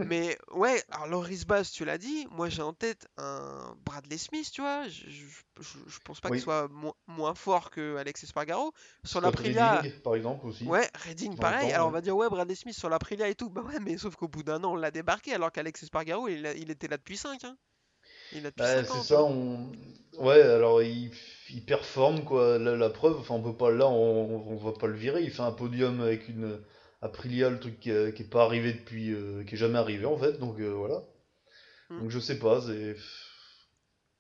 Mais ouais, alors Loris Bass, tu l'as dit. Moi, j'ai en tête un Bradley Smith, tu vois. Je, je, je- pense pas Oui. qu'il soit mo- moins fort que Alex Espargaro. Sur l'Aprilia, par exemple, aussi. Ouais, Redding pareil. temps, Alors on va dire ouais, Bradley Smith sur l'Aprilia et tout. Bah ouais, mais sauf qu'au bout d'un an, on l'a débarqué alors qu'Alex Espargaro, il, a- il était là depuis 5 hein. Il là depuis Bah, 5 ans. c'est ça, on... Ouais, alors il, il performe, quoi. La, la preuve, enfin, on peut pas, là, on, on va pas le virer. Il fait un podium avec une Aprilia, le truc qui, est- qui est pas arrivé depuis, euh, qui est jamais arrivé, en fait, donc euh, voilà. Mm. Donc je sais pas, c'est...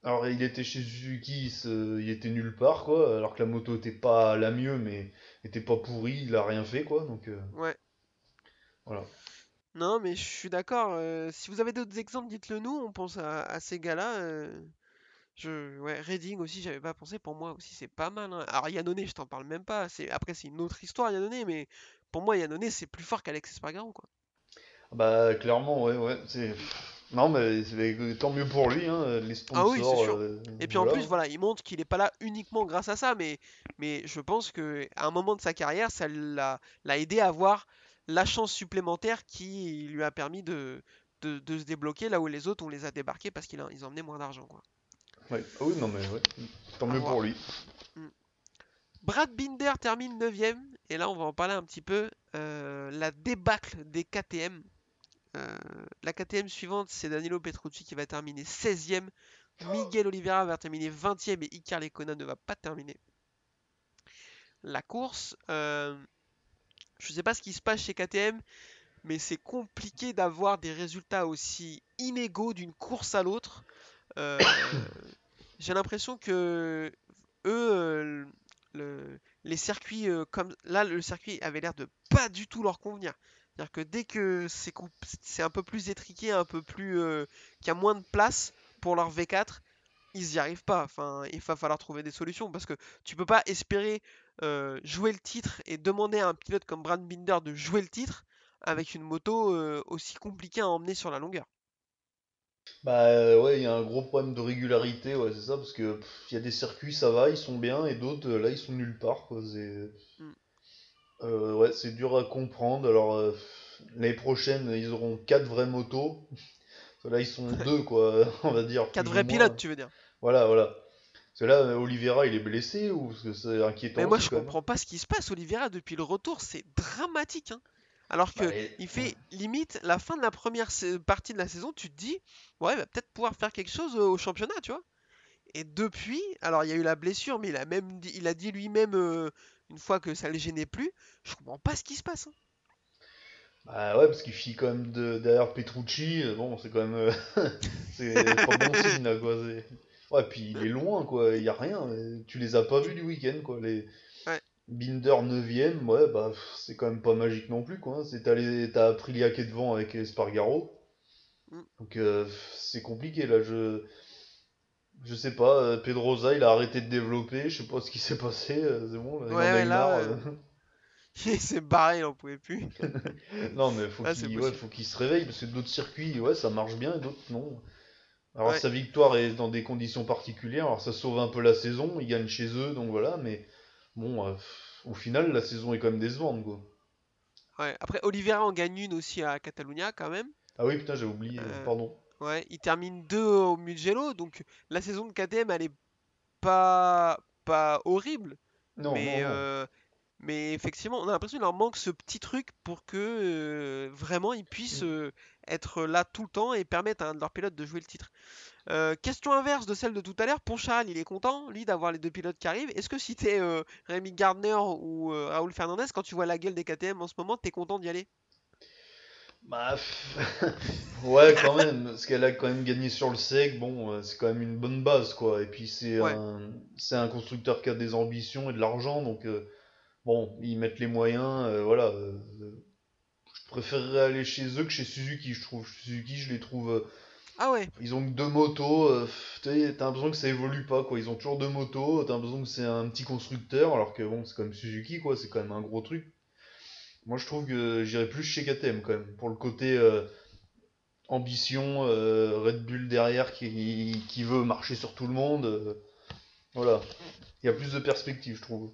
Alors il était chez Suzuki, il, était nulle part, quoi, alors que la moto était pas la mieux, mais était pas pourrie, il a rien fait, quoi, donc euh, Ouais. voilà. Non, mais je suis d'accord. si vous avez d'autres exemples, dites-le nous. On pense à, à ces gars-là. je... Ouais, Redding aussi, j'avais pas pensé. Pour moi aussi, c'est pas mal. hein. Alors Yannone, je t'en parle même pas. C'est... Après, c'est une autre histoire, Yannone, mais pour moi, Yannone, c'est plus fort qu'Alex Espargaro, quoi. Bah clairement, ouais, ouais, c'est... Non, mais tant mieux pour lui, hein, les Ah oui, c'est sponsors, sûr. euh, Et puis en plus, voilà, il montre qu'il est pas là uniquement grâce à ça, mais, mais je pense que à un moment de sa carrière, ça l'a, l'a aidé à avoir la chance supplémentaire qui lui a permis de, de, de se débloquer là où les autres, on les a débarqués parce qu'ils ils emmenaient moins d'argent, quoi. Ouais. Ah oui, non, mais ouais. Tant À mieux voir. pour lui. Brad Binder termine 9ème, et là on va en parler un petit peu. euh, la débâcle des KTM. Euh, la KTM suivante, c'est Danilo Petrucci qui va terminer 16ème. Miguel Oliveira va terminer 20ème et Icar Lecona ne va pas terminer la course. Euh, je ne sais pas ce qui se passe chez KTM, mais c'est compliqué d'avoir des résultats aussi inégaux d'une course à l'autre. J'ai l'impression que eux, le- les circuits euh, comme là, le circuit avait l'air de pas du tout leur convenir. C'est-à-dire que dès que c'est un peu plus étriqué, un peu plus euh, qu'il y a moins de place pour leur V4, ils n'y arrivent pas. Enfin, il va falloir trouver des solutions parce que tu peux pas espérer euh, jouer le titre et demander à un pilote comme Brad Binder de jouer le titre avec une moto aussi compliquée à emmener sur la longueur. Bah euh, ouais, il y a un gros problème de régularité, ouais, c'est ça, parce que il y a des circuits, ça va, ils sont bien, et d'autres, euh, là, ils sont nulle part, quoi. C'est... Mm. Euh, ouais, c'est dur à comprendre. Alors, euh, l'année prochaine, ils auront quatre vraies motos. Là, ils sont deux, quoi, on va dire. Quatre plus ou vrais moins. pilotes, tu veux dire. Voilà, voilà. Parce que là, Oliveira, il est blessé, ou parce que c'est inquiétant Mais moi, je comprends pas ce qui se passe. Oliveira, depuis le retour, c'est dramatique. hein. Alors que Bah, et- il fait limite la fin de la première partie de la saison, tu te dis, ouais, il va peut-être pouvoir faire quelque chose au championnat, tu vois. Et depuis, alors il y a eu la blessure, mais il a même dit, il a dit lui-même euh, une fois que ça le gênait plus. Je comprends pas ce qui se passe. hein. Ah ouais, parce qu'il file quand même de, derrière Petrucci. euh, Bon, c'est quand même. euh, c'est pas bon signe là, quoi. Ouais, puis il est loin, quoi. Il y a rien. euh, Tu les as pas vus du week-end, quoi. Les... Binder 9ème, ouais, bah c'est quand même pas magique non plus, quoi. hein. C'est t'as qui est devant avec Espargaro. Mm. Donc euh, c'est compliqué là. Je. Je sais pas, euh, Pedrosa il a arrêté de développer, je sais pas ce qui s'est passé, euh, c'est bon, là, il en Ouais, a ouais, eu là, marre. Il s'est barré, il en pouvait plus. Non, mais faut Ah, qu'il ouais, se réveille parce que d'autres circuits, ouais, ça marche bien et d'autres non. Alors Ouais. sa victoire est dans des conditions particulières, alors ça sauve un peu la saison, ils gagnent chez eux, donc voilà, mais bon, euh, au final, la saison est quand même décevante, quoi. Ouais. Après, Oliveira en gagne une aussi à Catalunya quand même. Ah oui, putain, j'ai oublié, Euh, pardon. Ouais, il termine 2 au Mugello, donc la saison de KTM elle est pas pas horrible, Non, mais non, non. euh, mais effectivement on a l'impression qu'il leur manque ce petit truc pour que vraiment ils puissent Mm. être là tout le temps et permettre à un de leurs pilotes de jouer le titre. Euh, question inverse de celle de tout à l'heure, Poncharal il est content lui d'avoir les deux pilotes qui arrivent. Est-ce que si t'es euh, Rémi Gardner ou euh, Raoul Fernandez quand tu vois la gueule des KTM en ce moment t'es content d'y aller? Bah, ouais, quand même, parce qu'elle a quand même gagné sur le sec, bon, euh, c'est quand même une bonne base, quoi. Et puis c'est Ouais. un, constructeur qui a des ambitions et de l'argent, donc euh, bon, ils mettent les moyens, voilà. je préférerais aller chez eux que chez Suzuki, je trouve. Suzuki, je les trouve, Ah ouais, ils ont que deux motos, euh, t'as l'impression que ça évolue pas, quoi. Ils ont toujours deux motos, t'as l'impression que c'est un petit constructeur, alors que bon, c'est comme Suzuki, quoi, c'est quand même un gros truc. Moi, je trouve que j'irais plus chez KTM quand même, pour le côté euh, ambition, euh, Red Bull derrière qui, qui veut marcher sur tout le monde. euh, voilà. Il y a plus de perspectives, je trouve.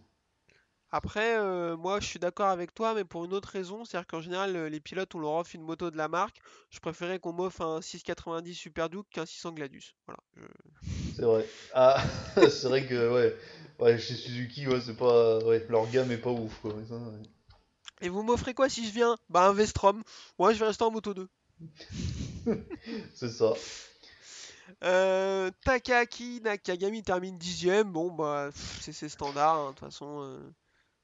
Après, euh, moi je suis d'accord avec toi, mais pour une autre raison, c'est-à-dire qu'en général, euh, les pilotes, on leur offre une moto de la marque. Je préférais qu'on m'offre un 690 Super Duke qu'un 600 Gladius. Voilà. je- C'est vrai. Ah, c'est vrai que, ouais. Ouais, chez Suzuki, ouais, c'est pas. Ouais, leur gamme est pas ouf, quoi. mais ça, ouais. Et vous m'offrez quoi si je viens? Bah un Vestrom. Ouais, je vais rester en moto 2. C'est ça. Euh, Takaki Nakagami termine dixième. Bon, bah c'est standard. hein, De toute façon, euh,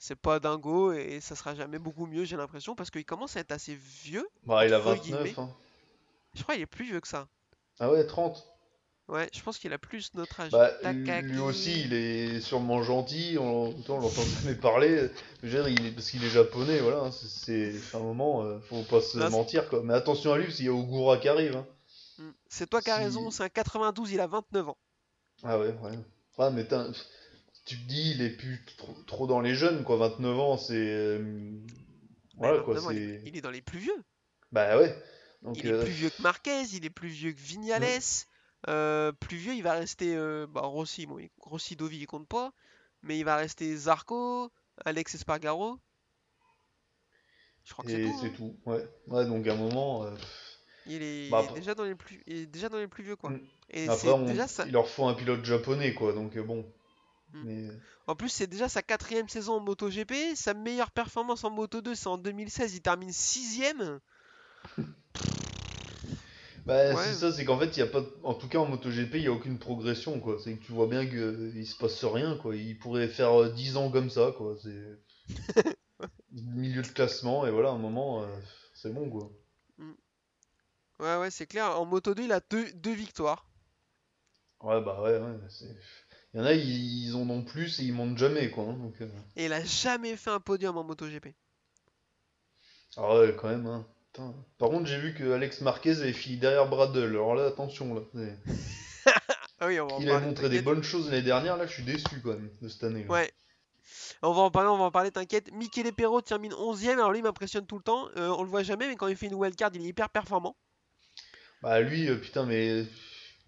c'est pas dingo et ça sera jamais beaucoup mieux, j'ai l'impression, parce qu'il commence à être assez vieux. Bah, il a Entre 29, guillemets. hein. Je crois qu'il est plus vieux que ça. Ah ouais, 30. Ouais, je pense qu'il a plus notre âge. Bah, Takaki. lui aussi, il est sûrement gentil, on, on l'entend jamais parler. Je veux dire, il est, parce qu'il est japonais, voilà, hein, c'est un moment, euh, faut pas se Là, c'est- mentir, quoi. Mais attention à lui, parce qu'il y a Ogura qui arrive. Hein. Mm. C'est toi qui as Si- raison, c'est un 92, il a 29 ans. Ah ouais, ouais. Ouais, mais t'as- tu te dis, il est plus trop, trop dans les jeunes, quoi. 29 ans, c'est. euh, Mais Voilà, quoi, 29 ans, il, est, c'est. il est dans les plus vieux. Bah ouais. Donc, Il est euh, plus vieux que Marquez, il est plus vieux que Vignales. euh, plus vieux, il va rester euh, bah, Rossi. Bon, Rossi Dovi, il compte pas. Mais il va rester Zarco, Alex Espargaro. Je crois que c'est et tout. c'est hein. tout. Ouais. Ouais, donc à un moment. Il est, Bah, il est après- déjà dans les plus, il est déjà dans les plus vieux, quoi. Mm. Et Après, c'est on- déjà ça. il leur faut un pilote japonais, quoi. Donc bon. Mm. Mais. En plus, c'est déjà sa quatrième saison en MotoGP. Sa meilleure performance en Moto 2, c'est en 2016. Il termine sixième. Bah, Ouais. c'est ça, c'est qu'en fait, il y a pas, en tout cas en MotoGP, il n'y a aucune progression, quoi. C'est que tu vois bien qu'il se passe rien, quoi. Il pourrait faire euh, 10 ans comme ça, quoi. C'est milieu de classement, et voilà, à un moment, euh, c'est bon, quoi. Ouais, ouais, c'est clair. En Moto 2, il a deux, deux victoires. Ouais, bah ouais, ouais. c'est- Il y en a, ils, ils en ont plus et ils montent jamais, quoi. hein, donc, euh, Et il a jamais fait un podium en MotoGP. Ah ouais, quand même, hein. Putain. Par contre, j'ai vu que Alex Marquez avait fini derrière Bradle. Alors là, attention, là. Ah oui, on va en Il a parler, montré des bonnes choses l'année dernière, là, je suis déçu, quand même, de cette année. là. Ouais. On va en parler, on va en parler, t'inquiète. Michele Perro termine 11ème. Alors lui, il m'impressionne tout le temps. Euh, on le voit jamais, mais quand il fait une wildcard, il est hyper performant. Bah lui, euh, putain, mais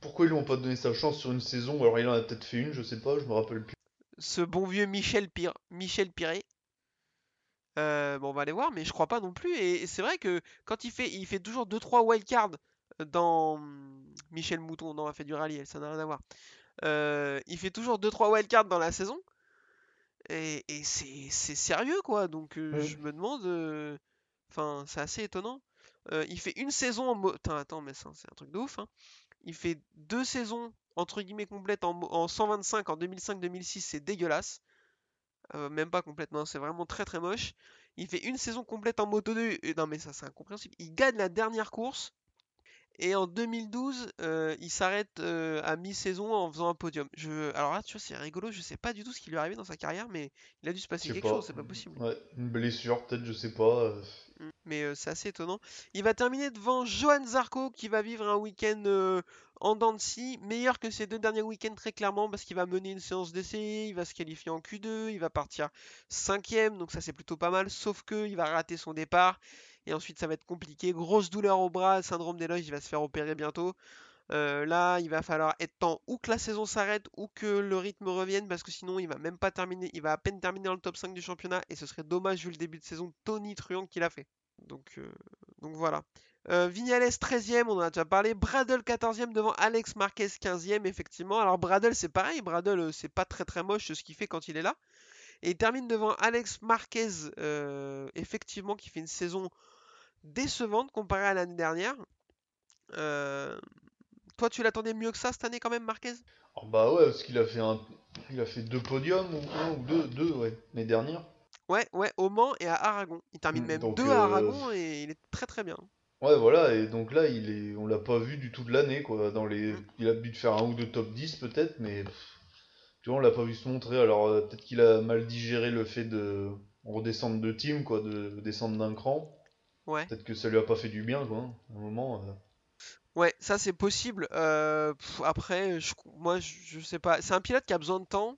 pourquoi ils lui ont pas donné sa chance sur une saison? Alors il en a peut-être fait une, je sais pas, je me rappelle plus. Ce bon vieux Michel, Pire, Michel Piré. Euh, bon, on va aller voir, mais je crois pas non plus. Et, et c'est vrai que quand il fait, il fait toujours 2-3 wildcards dans Michel Mouton, non, a fait du rallye, ça n'a rien à voir. Euh, il fait toujours 2-3 wildcards dans la saison. Et, et c'est c'est sérieux, quoi. Donc euh, je me demande. euh, Enfin, c'est assez étonnant. Euh, il fait une saison en. mo- Putain, attends, mais c'est un truc de ouf. hein. Il fait deux saisons, entre guillemets, complètes en, mo- en 125 en 2005-2006, c'est dégueulasse. Euh, même pas complètement, c'est vraiment très très moche. Il fait une saison complète en Moto 2. et- non, mais ça, c'est incompréhensible. Il gagne la dernière course. Et en 2012, euh, il s'arrête euh, à mi-saison en faisant un podium. Je... Alors là, tu vois, c'est rigolo. Je sais pas du tout ce qui lui est arrivé dans sa carrière, mais il a dû se passer quelque pas. chose. C'est pas possible. Ouais, une blessure, peut-être, je sais pas. euh, Mm. Mais euh, c'est assez étonnant. Il va terminer devant Johan Zarco qui va vivre un week-end en scie, meilleur que ses deux derniers week-ends très clairement parce qu'il va mener une séance d'essai, il va se qualifier en Q2, il va partir cinquième, donc ça c'est plutôt pas mal, sauf que il va rater son départ et ensuite ça va être compliqué. Grosse douleur au bras, syndrome d'éloge, il va se faire opérer bientôt. Euh, là, il va falloir être temps ou que la saison s'arrête ou que le rythme revienne parce que sinon il va même pas terminer, il va à peine terminer dans le top 5 du championnat et ce serait dommage vu le début de saison tonitruant qu'il a fait. Donc, euh, voilà. Euh, Vignales 13ème, on en a déjà parlé. Bradle 14ème devant Alex Marquez 15ème, effectivement. Alors Bradle c'est pareil, Bradle c'est pas très très moche ce qu'il fait quand il est là. Et il termine devant Alex Marquez, effectivement, qui fait une saison décevante comparée à l'année dernière. Euh, toi, tu l'attendais mieux que ça cette année quand même, Marquez? Alors bah ouais, parce qu'il a fait un, il a fait deux podiums ou un ou deux, deux ouais, l'année dernière. Ouais, ouais, au Mans et à Aragon. Il termine Mm, même donc, deux euh, à Aragon et il est très très bien. Ouais, voilà, et donc là, il est, on l'a pas vu du tout de l'année, quoi. Dans les, Mm. il a dû faire un ou deux top 10 peut-être, mais tu vois, on l'a pas vu se montrer. Alors euh, peut-être qu'il a mal digéré le fait de redescendre de team, quoi, de descendre d'un cran. Ouais. Peut-être que ça lui a pas fait du bien, quoi. hein. À un moment. euh. Ouais, ça c'est possible. Euh, pff, après, je- moi je, je sais pas. C'est un pilote qui a besoin de temps.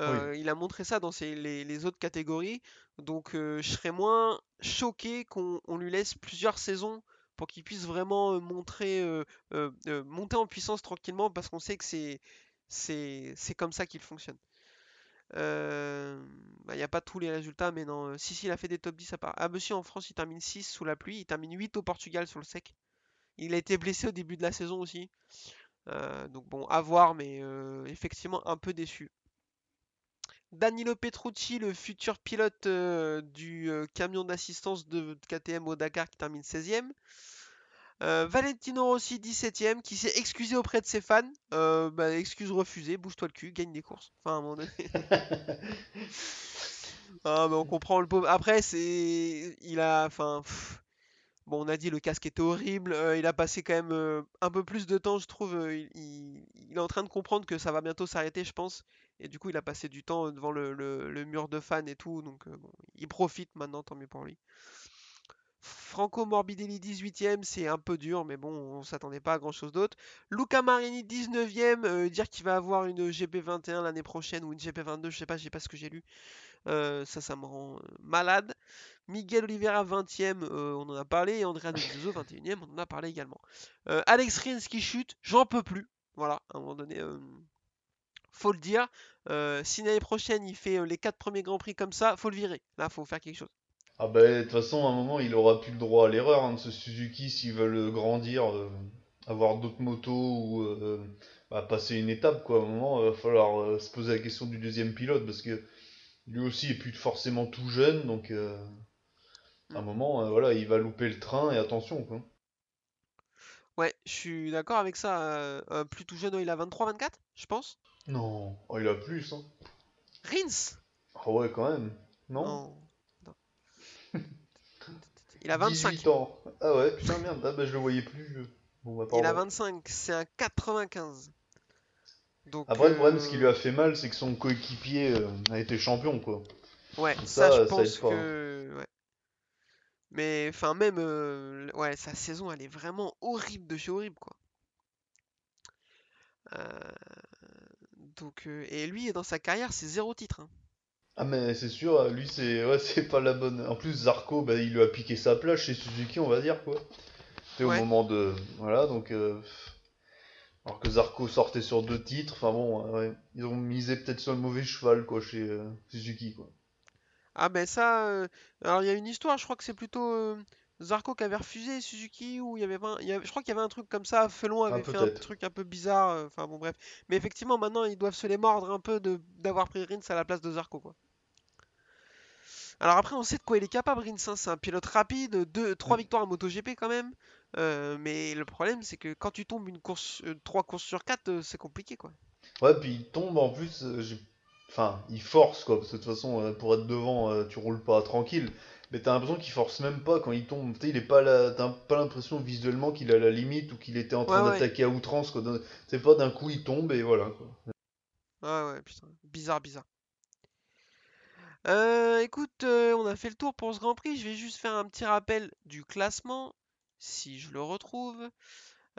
Euh, Il a montré ça dans ses- les, les autres catégories. Donc je serais moins choqué qu'on on lui laisse plusieurs saisons pour qu'il puisse vraiment montrer, monter en puissance tranquillement parce qu'on sait que c'est comme ça qu'il fonctionne. Euh, bah, Il n'y a pas tous les résultats, mais non. euh, Si, si, a fait des top 10 à part. Ah, monsieur, en France, il termine 6 sous la pluie. Il termine 8 au Portugal sur le sec. Il a été blessé au début de la saison aussi. Euh, donc bon, à voir, mais effectivement un peu déçu. Danilo Petrucci, le futur pilote du camion d'assistance de KTM au Dakar qui termine 16e. Euh, Valentino Rossi 17ème qui s'est excusé auprès de ses fans. Euh, bah, excuse refusée, bouge-toi le cul, gagne des courses. Enfin à un moment donné. Ah, mais on comprend le pauvre. Après, c'est. Il a. Enfin. pff, Bon, on a dit le casque était horrible. euh, il a passé quand même un peu plus de temps, je trouve. il, il- il est en train de comprendre que ça va bientôt s'arrêter, je pense. Et du coup, il a passé du temps devant le, le- le mur de fans et tout. Donc, bon, il profite maintenant, tant mieux pour lui. Franco Morbidelli 18ème, c'est un peu dur, mais bon, on s'attendait pas à grand chose d'autre. Luca Marini 19ème, euh, dire qu'il va avoir une GP21 l'année prochaine ou une GP22, je sais pas, je sais pas ce que j'ai lu. Euh, ça, ça me rend euh, malade. Miguel Oliveira 20ème, euh, on en a parlé. Et Andrea Dovizioso 21ème, on en a parlé également. Alex Rins qui chute, j'en peux plus. Voilà, à un moment donné, faut le dire. Si l'année prochaine il fait les 4 premiers grands prix comme ça, faut le virer. Là, faut faire quelque chose. Ah bah de toute façon, à un moment, il aura plus le droit à l'erreur hein, de ce Suzuki s'ils veulent grandir, euh, avoir d'autres motos ou euh, bah, passer une étape quoi. À un moment, il va falloir euh, se poser la question du deuxième pilote parce que lui aussi est plus forcément tout jeune, donc euh, à un Mm. moment, euh, voilà, il va louper le train et attention quoi. Ouais, je suis d'accord avec ça. euh, euh, plus tout jeune, il a 23-24, je pense. Non, oh, il a plus, hein. Rins Ah ouais, quand même. Non. Il a 25. 18 ans. Ah ouais, putain merde, ah bah je le voyais plus. Bon bah Il a pardon. 25, c'est un 95. Donc, Après, le problème, ce euh, qui lui a fait mal, c'est que son coéquipier euh, a été champion, quoi. Ouais, Ça, ça, je pense hein. que. Ouais. Mais, enfin, même. euh, Ouais, sa saison, elle est vraiment horrible de chez horrible, quoi. Euh, Donc, euh, et lui, dans sa carrière, c'est zéro titre. hein. Ah mais c'est sûr, lui c'est ouais, c'est pas la bonne. En plus Zarco, bah, il lui a piqué sa place chez Suzuki, on va dire quoi. C'était Ouais. au moment de voilà donc euh, alors que Zarco sortait sur deux titres, enfin bon, euh, ouais, ils ont misé peut-être sur le mauvais cheval quoi chez euh, Suzuki quoi. Ah, ben ça. euh, Alors, il y a une histoire, je crois que c'est plutôt Zarco qui avait refusé Suzuki, ou il y avait pas. un- il y avait- Je crois qu'il y avait un truc comme ça. Felon Ah, avait fait un truc un peu bizarre. euh, Enfin, bon, bref. Mais effectivement, maintenant, ils doivent se les mordre un peu de d'avoir pris Rins à la place de Zarco, quoi. Alors après, on sait de quoi il est capable, Rins. hein. C'est un pilote rapide, deux, trois Mm. victoires en MotoGP quand même. Euh, mais le problème, c'est que quand tu tombes une course, euh, trois courses sur quatre, euh, c'est compliqué, quoi. Ouais, puis il tombe en plus, euh, enfin, il force quoi, parce que de toute façon, euh, pour être devant, euh, tu roules pas tranquille. Mais t'as l'impression qu'il force même pas quand il tombe. Il est pas là, t'as pas l'impression visuellement qu'il à la limite ou qu'il était en train Ouais, ouais. d'attaquer à outrance. C'est pas d'un coup il tombe et voilà. Quoi. Ouais, ouais, putain. Bizarre, bizarre. Euh, écoute, euh, on a fait le tour pour ce Grand Prix. Je vais juste faire un petit rappel du classement, si je le retrouve.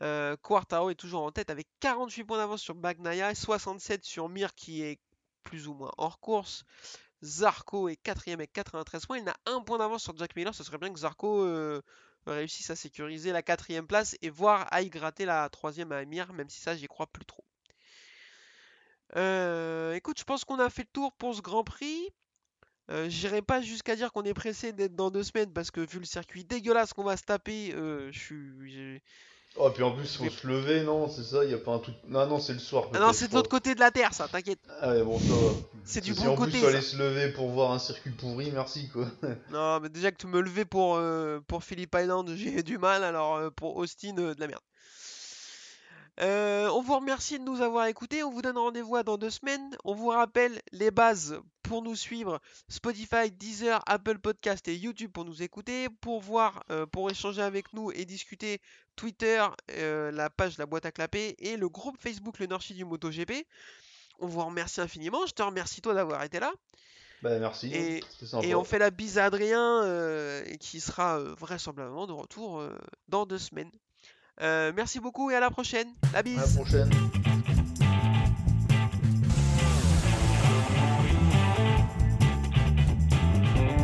Euh, Quartaro est toujours en tête avec 48 points d'avance sur Bagnaia et 67 sur Mir qui est plus ou moins hors course. Zarco est quatrième avec 93 points. Il a un point d'avance sur Jack Miller. Ce serait bien que Zarco euh, réussisse à sécuriser la quatrième place et voire aille gratter la troisième à Mir, même si ça j'y crois plus trop. Euh, écoute, je pense qu'on a fait le tour pour ce Grand Prix. Euh, J'irai pas jusqu'à dire qu'on est pressé d'être dans deux semaines parce que vu le circuit dégueulasse qu'on va se taper, euh, je suis. Oh, puis en plus, faut Mais- se lever, non C'est ça Il a pas un truc. Non, non, c'est le soir. Ah non, c'est de l'autre côté de la Terre, ça, t'inquiète. Ah bon, ça. C'est du si bon en côté. plus, faut ça. aller se lever pour voir un circuit pourri, merci quoi. Non, mais déjà que tu me lever pour, euh, pour Phillip Island, j'ai du mal, alors euh, pour Austin, euh, de la merde. Euh, on vous remercie de nous avoir écoutés, on vous donne rendez-vous dans deux semaines. On vous rappelle les bases pour nous suivre Spotify, Deezer, Apple Podcast et YouTube pour nous écouter, pour voir, euh, pour échanger avec nous et discuter Twitter, euh, la page La Boîte à Clapper et le groupe Facebook Le Norchi du MotoGP. On vous remercie infiniment, je te remercie toi d'avoir été là. Bah, merci. Et- on fait la bise à Adrien, euh, qui sera vraisemblablement de retour dans deux semaines. Merci beaucoup et à la prochaine. La À la bise. prochaine.